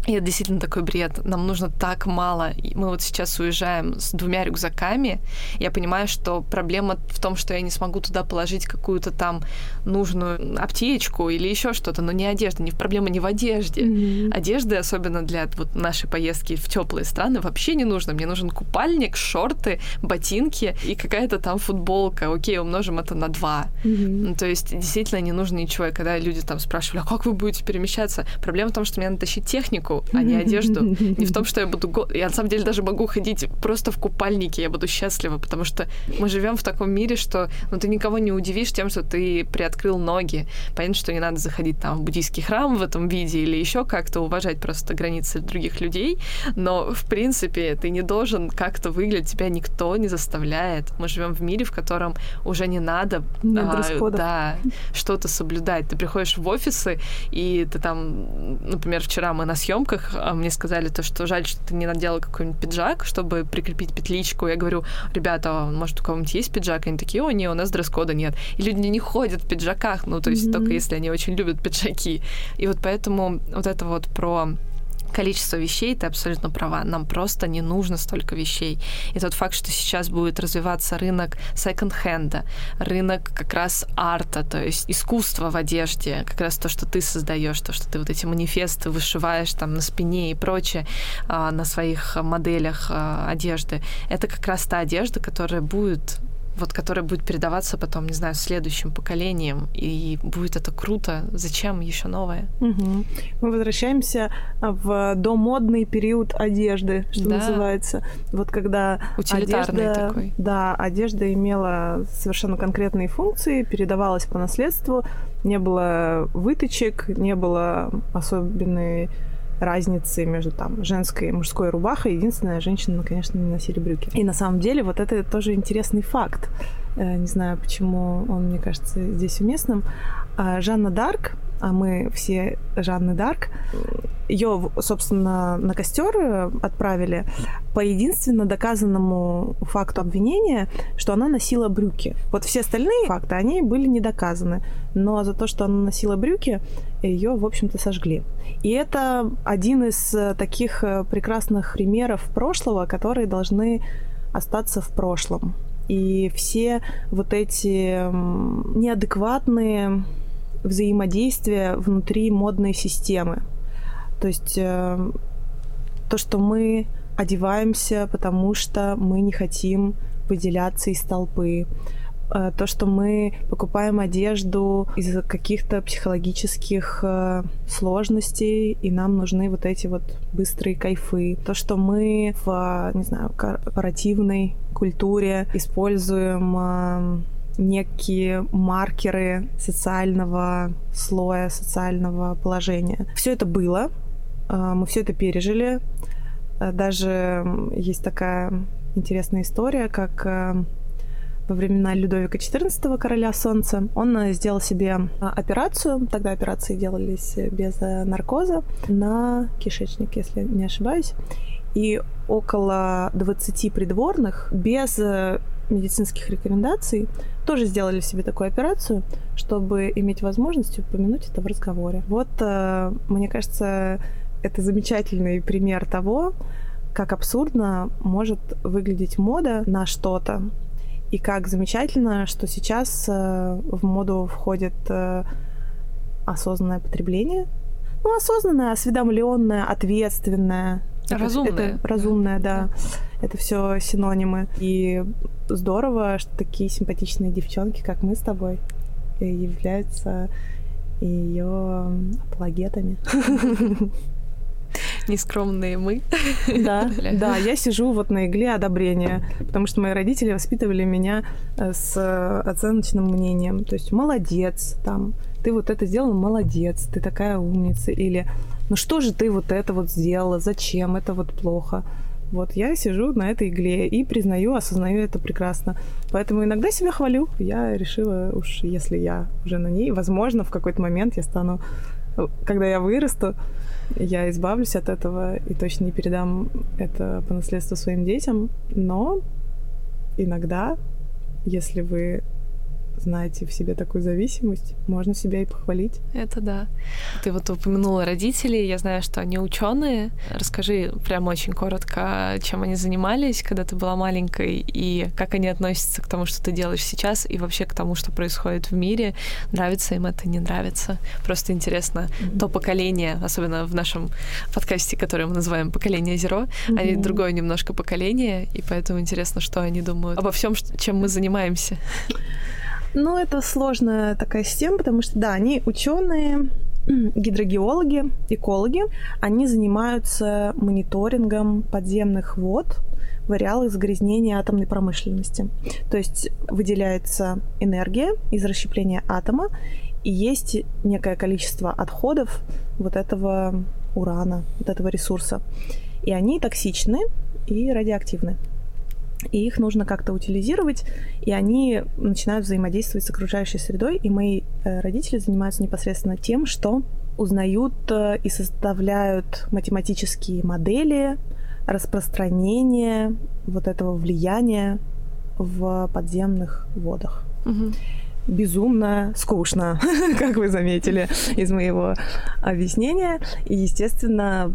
И это действительно такой бред. Нам нужно так мало. Мы вот сейчас уезжаем с двумя рюкзаками. Я понимаю, что проблема в том, что я не смогу туда положить какую-то там нужную аптечку или еще что-то, но не одежда. Не проблема не в одежде. Mm-hmm. Одежды, особенно для вот нашей поездки в теплые страны, вообще не нужно. Мне нужен купальник, шорты, ботинки и какая-то там футболка. Окей, умножим это на два. Mm-hmm. То есть действительно не нужно ничего. И когда люди там спрашивали, а как вы будете перемещаться? Проблема в том, что мне надо тащить технику, технику, а не одежду. [LAUGHS] Не в том, что я буду... Го... Я на самом деле даже могу ходить просто в купальнике, я буду счастлива, потому что мы живем в таком мире, что ну, ты никого не удивишь тем, что ты приоткрыл ноги. Понятно, что не надо заходить там в буддийский храм в этом виде или еще как-то уважать просто границы других людей, но в принципе ты не должен как-то выглядеть, тебя никто не заставляет. Мы живем в мире, в котором уже не надо а, да, что-то соблюдать. Ты приходишь в офисы, и ты там, например, вчера мы на съем съемках а мне сказали то, что жаль, что ты не надела какой-нибудь пиджак, чтобы прикрепить петличку. Я говорю, ребята, а может, у кого-нибудь есть пиджак? Они такие, о, не, у нас дресс-кода нет. И люди не ходят в пиджаках, ну, то есть mm-hmm. только если они очень любят пиджаки. И вот поэтому вот это вот про количество вещей, ты абсолютно права. Нам просто не нужно столько вещей. И тот факт, что сейчас будет развиваться рынок секонд-хенда, рынок как раз арта, то есть искусство в одежде, как раз то, что ты создаешь, то, что ты вот эти манифесты вышиваешь там на спине и прочее, а, на своих моделях а, одежды, это как раз та одежда, которая будет вот которая будет передаваться потом, не знаю, следующим поколениям, и будет это круто. Зачем еще новое? Угу. Мы возвращаемся в домодный период одежды, что да. называется. Вот когда Утилитарный одежда, такой. Да, одежда имела совершенно конкретные функции, передавалась по наследству, не было выточек, не было особенной разницы между там женской и мужской рубахой. Единственное, женщины, конечно, не носили брюки. И на самом деле вот это тоже интересный факт. Э, не знаю, почему он, мне кажется, здесь уместным. А Жанна Дарк, а мы все Жанны Дарк, ее, собственно, на костер отправили по единственно доказанному факту обвинения, что она носила брюки. Вот все остальные факты, они были не доказаны. Но за то, что она носила брюки, ее, в общем-то, сожгли. И это один из э, таких э, прекрасных примеров прошлого, которые должны остаться в прошлом. И все вот эти неадекватные взаимодействия внутри модной системы. То есть э, то, что мы одеваемся, потому что мы не хотим выделяться из толпы, Э, то, что мы покупаем одежду из-за каких-то психологических э, сложностей, и нам нужны вот эти вот быстрые кайфы. То, что мы в, не знаю, корпоративной культуре используем э, некие маркеры социального слоя, социального положения. Все это было, мы все это пережили. Даже есть такая интересная история, как во времена Людовика XIV, короля солнца. Он э, сделал себе а, операцию, тогда операции делались без э, наркоза, на кишечник, если не ошибаюсь. И около 20 придворных без э, медицинских рекомендаций тоже сделали себе такую операцию, чтобы иметь возможность упомянуть это в разговоре. Вот, мне кажется, это замечательный пример того, как абсурдно может выглядеть мода на что-то, И как замечательно, что сейчас э, в моду входит э, осознанное потребление. Ну, осознанное, осведомленное, ответственное. Разумное. Это, это разумное, да. Это все синонимы. И здорово, что такие симпатичные девчонки, как мы с тобой, являются ее апологетами. [LAUGHS] Нескромные мы. Да, [LAUGHS] да, я сижу вот на игле одобрения, потому что мои родители воспитывали меня э, с оценочным мнением. То есть молодец, там, ты вот это сделала, молодец, ты такая умница. Или ну что же ты вот это вот сделала, зачем, это вот плохо. Вот я сижу на этой игле и признаю, осознаю это прекрасно. Поэтому иногда себя хвалю. Я решила, уж если я уже на ней, возможно, в какой-то момент я стану, когда я вырасту, я избавлюсь от этого и точно не передам это по наследству своим детям. Но иногда, если вы знаете в себе такую зависимость, можно себя и похвалить. Это да. Ты вот упомянула родителей, я знаю, что они ученые. Расскажи прямо очень коротко, чем они занимались, когда ты была маленькой, и как они относятся к тому, что ты делаешь сейчас, и вообще к тому, что происходит в мире. Нравится им это, не нравится. Просто интересно, mm-hmm. то поколение, особенно в нашем подкасте, который мы называем «Поколение Зеро», mm-hmm. они другое немножко поколение, и поэтому интересно, что они думают обо всем, чем мы занимаемся. Ну, это сложная такая система, потому что, да, они ученые, [CLEARS THROAT] гидрогеологи, экологи, они занимаются мониторингом подземных вод в ареалах загрязнения атомной промышленности. То есть выделяется энергия из расщепления атома, и есть некое количество отходов вот этого урана, вот этого ресурса. И они токсичны и радиоактивны и их нужно как-то утилизировать, и они начинают взаимодействовать с окружающей средой, и мои э, родители занимаются непосредственно тем, что узнают э, и составляют математические модели распространения вот этого влияния в подземных водах. Угу безумно скучно, [LAUGHS] как вы заметили из моего объяснения. И, естественно,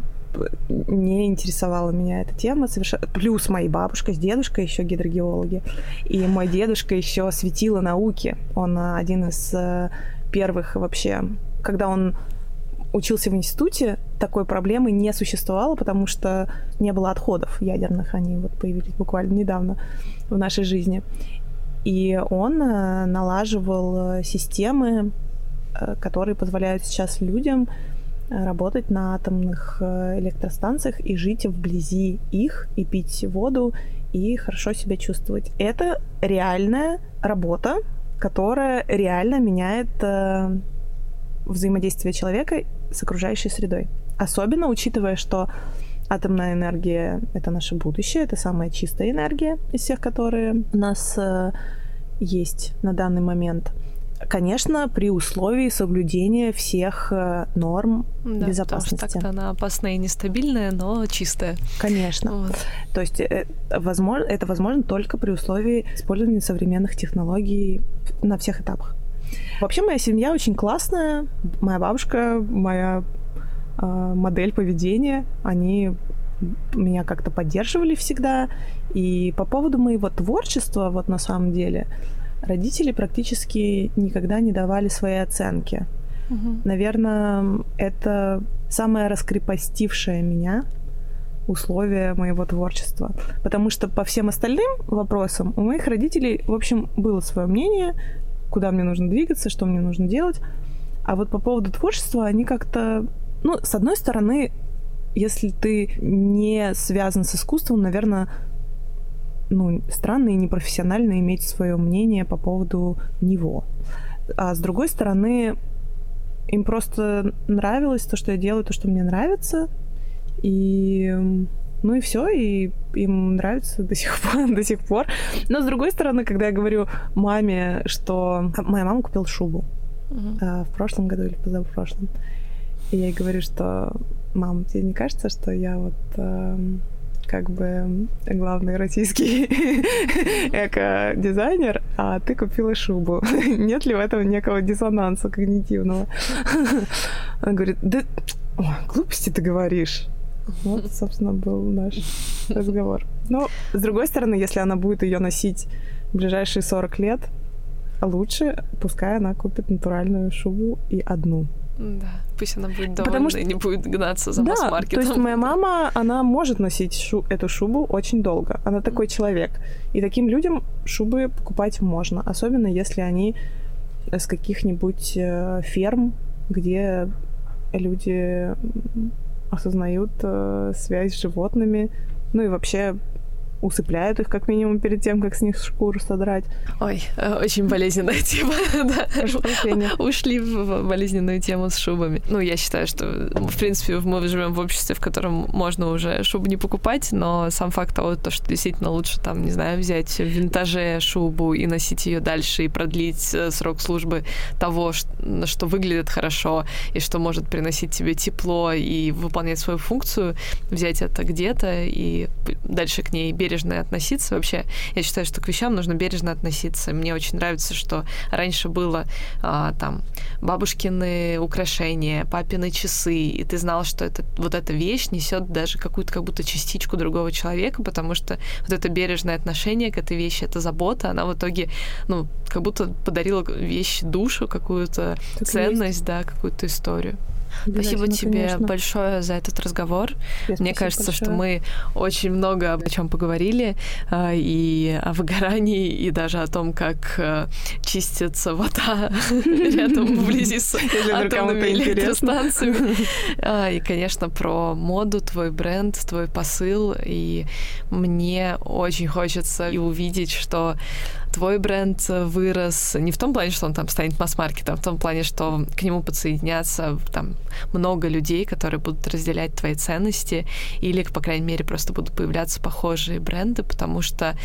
не интересовала меня эта тема совершенно. Плюс мои бабушка с дедушкой еще гидрогеологи. И мой дедушка еще светила науки. Он а, один из э, первых вообще, когда он учился в институте, такой проблемы не существовало, потому что не было отходов ядерных. Они вот появились буквально недавно в нашей жизни. И он э, налаживал э, системы, которые позволяют сейчас людям работать на атомных э, электростанциях и жить вблизи их, и пить воду, и хорошо себя чувствовать. Это реальная работа, которая реально меняет э, взаимодействие человека с окружающей средой. Особенно учитывая, что атомная энергия — это наше будущее, это самая чистая энергия из всех, которые у нас э, есть на данный момент — Конечно, при условии соблюдения всех э, норм да, безопасности. Потому что так она опасная и нестабильная, но чистая. Конечно. Вот. То есть это возможно, это возможно только при условии использования современных технологий на всех этапах. Вообще моя семья очень классная. Моя бабушка, моя э, модель поведения, они меня как-то поддерживали всегда. И по поводу моего творчества, вот на самом деле, родители практически никогда не давали свои оценки. Угу. Наверное, это самое раскрепостившее меня условие моего творчества. Потому что по всем остальным вопросам у моих родителей, в общем, было свое мнение, куда мне нужно двигаться, что мне нужно делать. А вот по поводу творчества они как-то... Ну, с одной стороны, если ты не связан с искусством, наверное, ну, странно и непрофессионально иметь свое мнение по поводу него. А с другой стороны, им просто нравилось то, что я делаю, то, что мне нравится. И ну и все, и им нравится до сих пор, [LAUGHS] до сих пор. Но с другой стороны, когда я говорю маме, что моя мама купила шубу uh-huh. а, в прошлом году или позапрошлом, и я ей говорю, что мам, тебе не кажется, что я вот а, как бы главный российский [LAUGHS] эко-дизайнер, а ты купила шубу. [LAUGHS] Нет ли в этом некого диссонанса когнитивного? [LAUGHS] Она говорит, да Ой, глупости ты говоришь. Вот, собственно, был наш разговор. Но, с другой стороны, если она будет ее носить в ближайшие 40 лет, лучше пускай она купит натуральную шубу и одну. Да, пусть она будет довольна Потому что... и не будет гнаться за да, масс-маркетом. то есть моя мама, она может носить шу... эту шубу очень долго. Она такой человек. И таким людям шубы покупать можно, особенно если они с каких-нибудь э, ферм, где люди осознают э, связь с животными, ну и вообще усыпляют их как минимум перед тем, как с них шкуру содрать. Ой, э, очень болезненная [LAUGHS] тема. Ушли в болезненную тему с шубами. Ну, я считаю, что, в принципе, мы живем в обществе, в котором можно уже шубу не покупать, но сам факт того, то, что действительно лучше там, не знаю, взять в винтаже шубу и носить ее дальше и продлить э, срок службы того, что выглядит хорошо и что может приносить тебе тепло и выполнять свою функцию, взять это где-то и дальше к ней бережно бережно относиться. Вообще, я считаю, что к вещам нужно бережно относиться. Мне очень нравится, что раньше было а, там бабушкины украшения, папины часы, и ты знал, что это, вот эта вещь несет даже какую-то как будто частичку другого человека, потому что вот это бережное отношение к этой вещи, эта забота, она в итоге, ну, как будто подарила вещи душу, какую-то ценность, есть. да, какую-то историю. Спасибо тебе конечно. большое за этот разговор. Я Мне кажется, большое. что мы очень много о чем поговорили, а, и о выгорании, и даже о том, как э, чистится вода [LAUGHS] рядом вблизи с [LAUGHS] атомными электростанциями. [LAUGHS] А, и, конечно, про моду, твой бренд, твой посыл. И мне очень хочется и увидеть, что твой бренд вырос не в том плане, что он там станет масс-маркетом, а в том плане, что к нему подсоединятся там много людей, которые будут разделять твои ценности, или, по крайней мере, просто будут появляться похожие бренды, потому что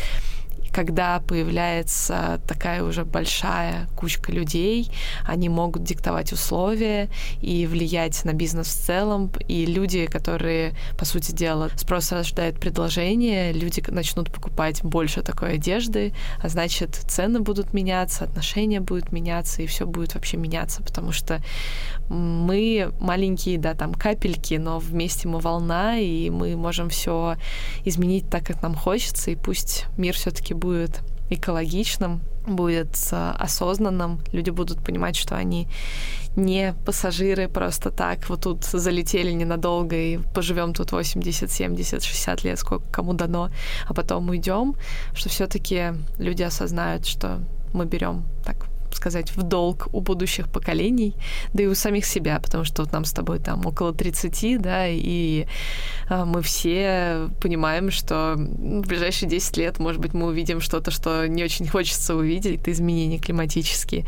когда появляется такая уже большая кучка людей, они могут диктовать условия и влиять на бизнес в целом. И люди, которые, по сути дела, спрос рождает предложение, люди начнут покупать больше такой одежды, а значит, цены будут меняться, отношения будут меняться, и все будет вообще меняться, потому что мы маленькие, да, там капельки, но вместе мы волна, и мы можем все изменить так, как нам хочется, и пусть мир все-таки будет экологичным, будет осознанным, люди будут понимать, что они не пассажиры просто так, вот тут залетели ненадолго и поживем тут 80, 70, 60 лет, сколько кому дано, а потом уйдем, что все-таки люди осознают, что мы берем так сказать, в долг у будущих поколений, да и у самих себя, потому что вот нам с тобой там около 30, да, и а, мы все понимаем, что в ближайшие 10 лет, может быть, мы увидим что-то, что не очень хочется увидеть, это изменения климатические.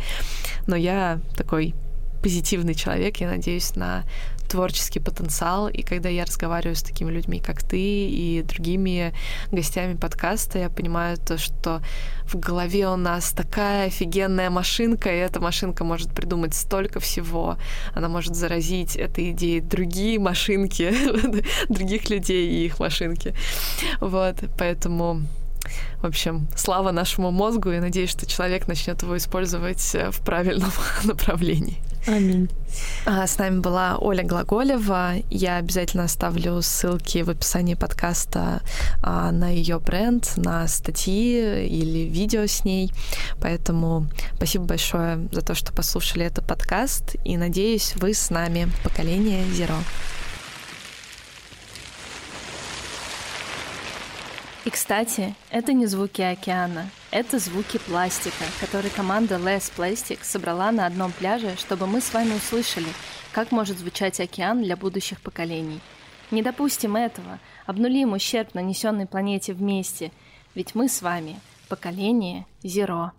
Но я такой позитивный человек, я надеюсь на творческий потенциал, и когда я разговариваю с такими людьми, как ты, и другими гостями подкаста, я понимаю то, что в голове у нас такая офигенная машинка, и эта машинка может придумать столько всего, она может заразить этой идеей другие машинки, [LAUGHS] других людей и их машинки. Вот, поэтому в общем, слава нашему мозгу, и надеюсь, что человек начнет его использовать э, в правильном [LAUGHS] направлении. Аминь. А, с нами была Оля Глаголева. Я обязательно оставлю ссылки в описании подкаста а, на ее бренд, на статьи или видео с ней. Поэтому спасибо большое за то, что послушали этот подкаст. И надеюсь, вы с нами. Поколение Zero. И, кстати, это не звуки океана, это звуки пластика, который команда Less Plastic собрала на одном пляже, чтобы мы с вами услышали, как может звучать океан для будущих поколений. Не допустим этого, обнулим ущерб, нанесенный планете вместе, ведь мы с вами — поколение Zero.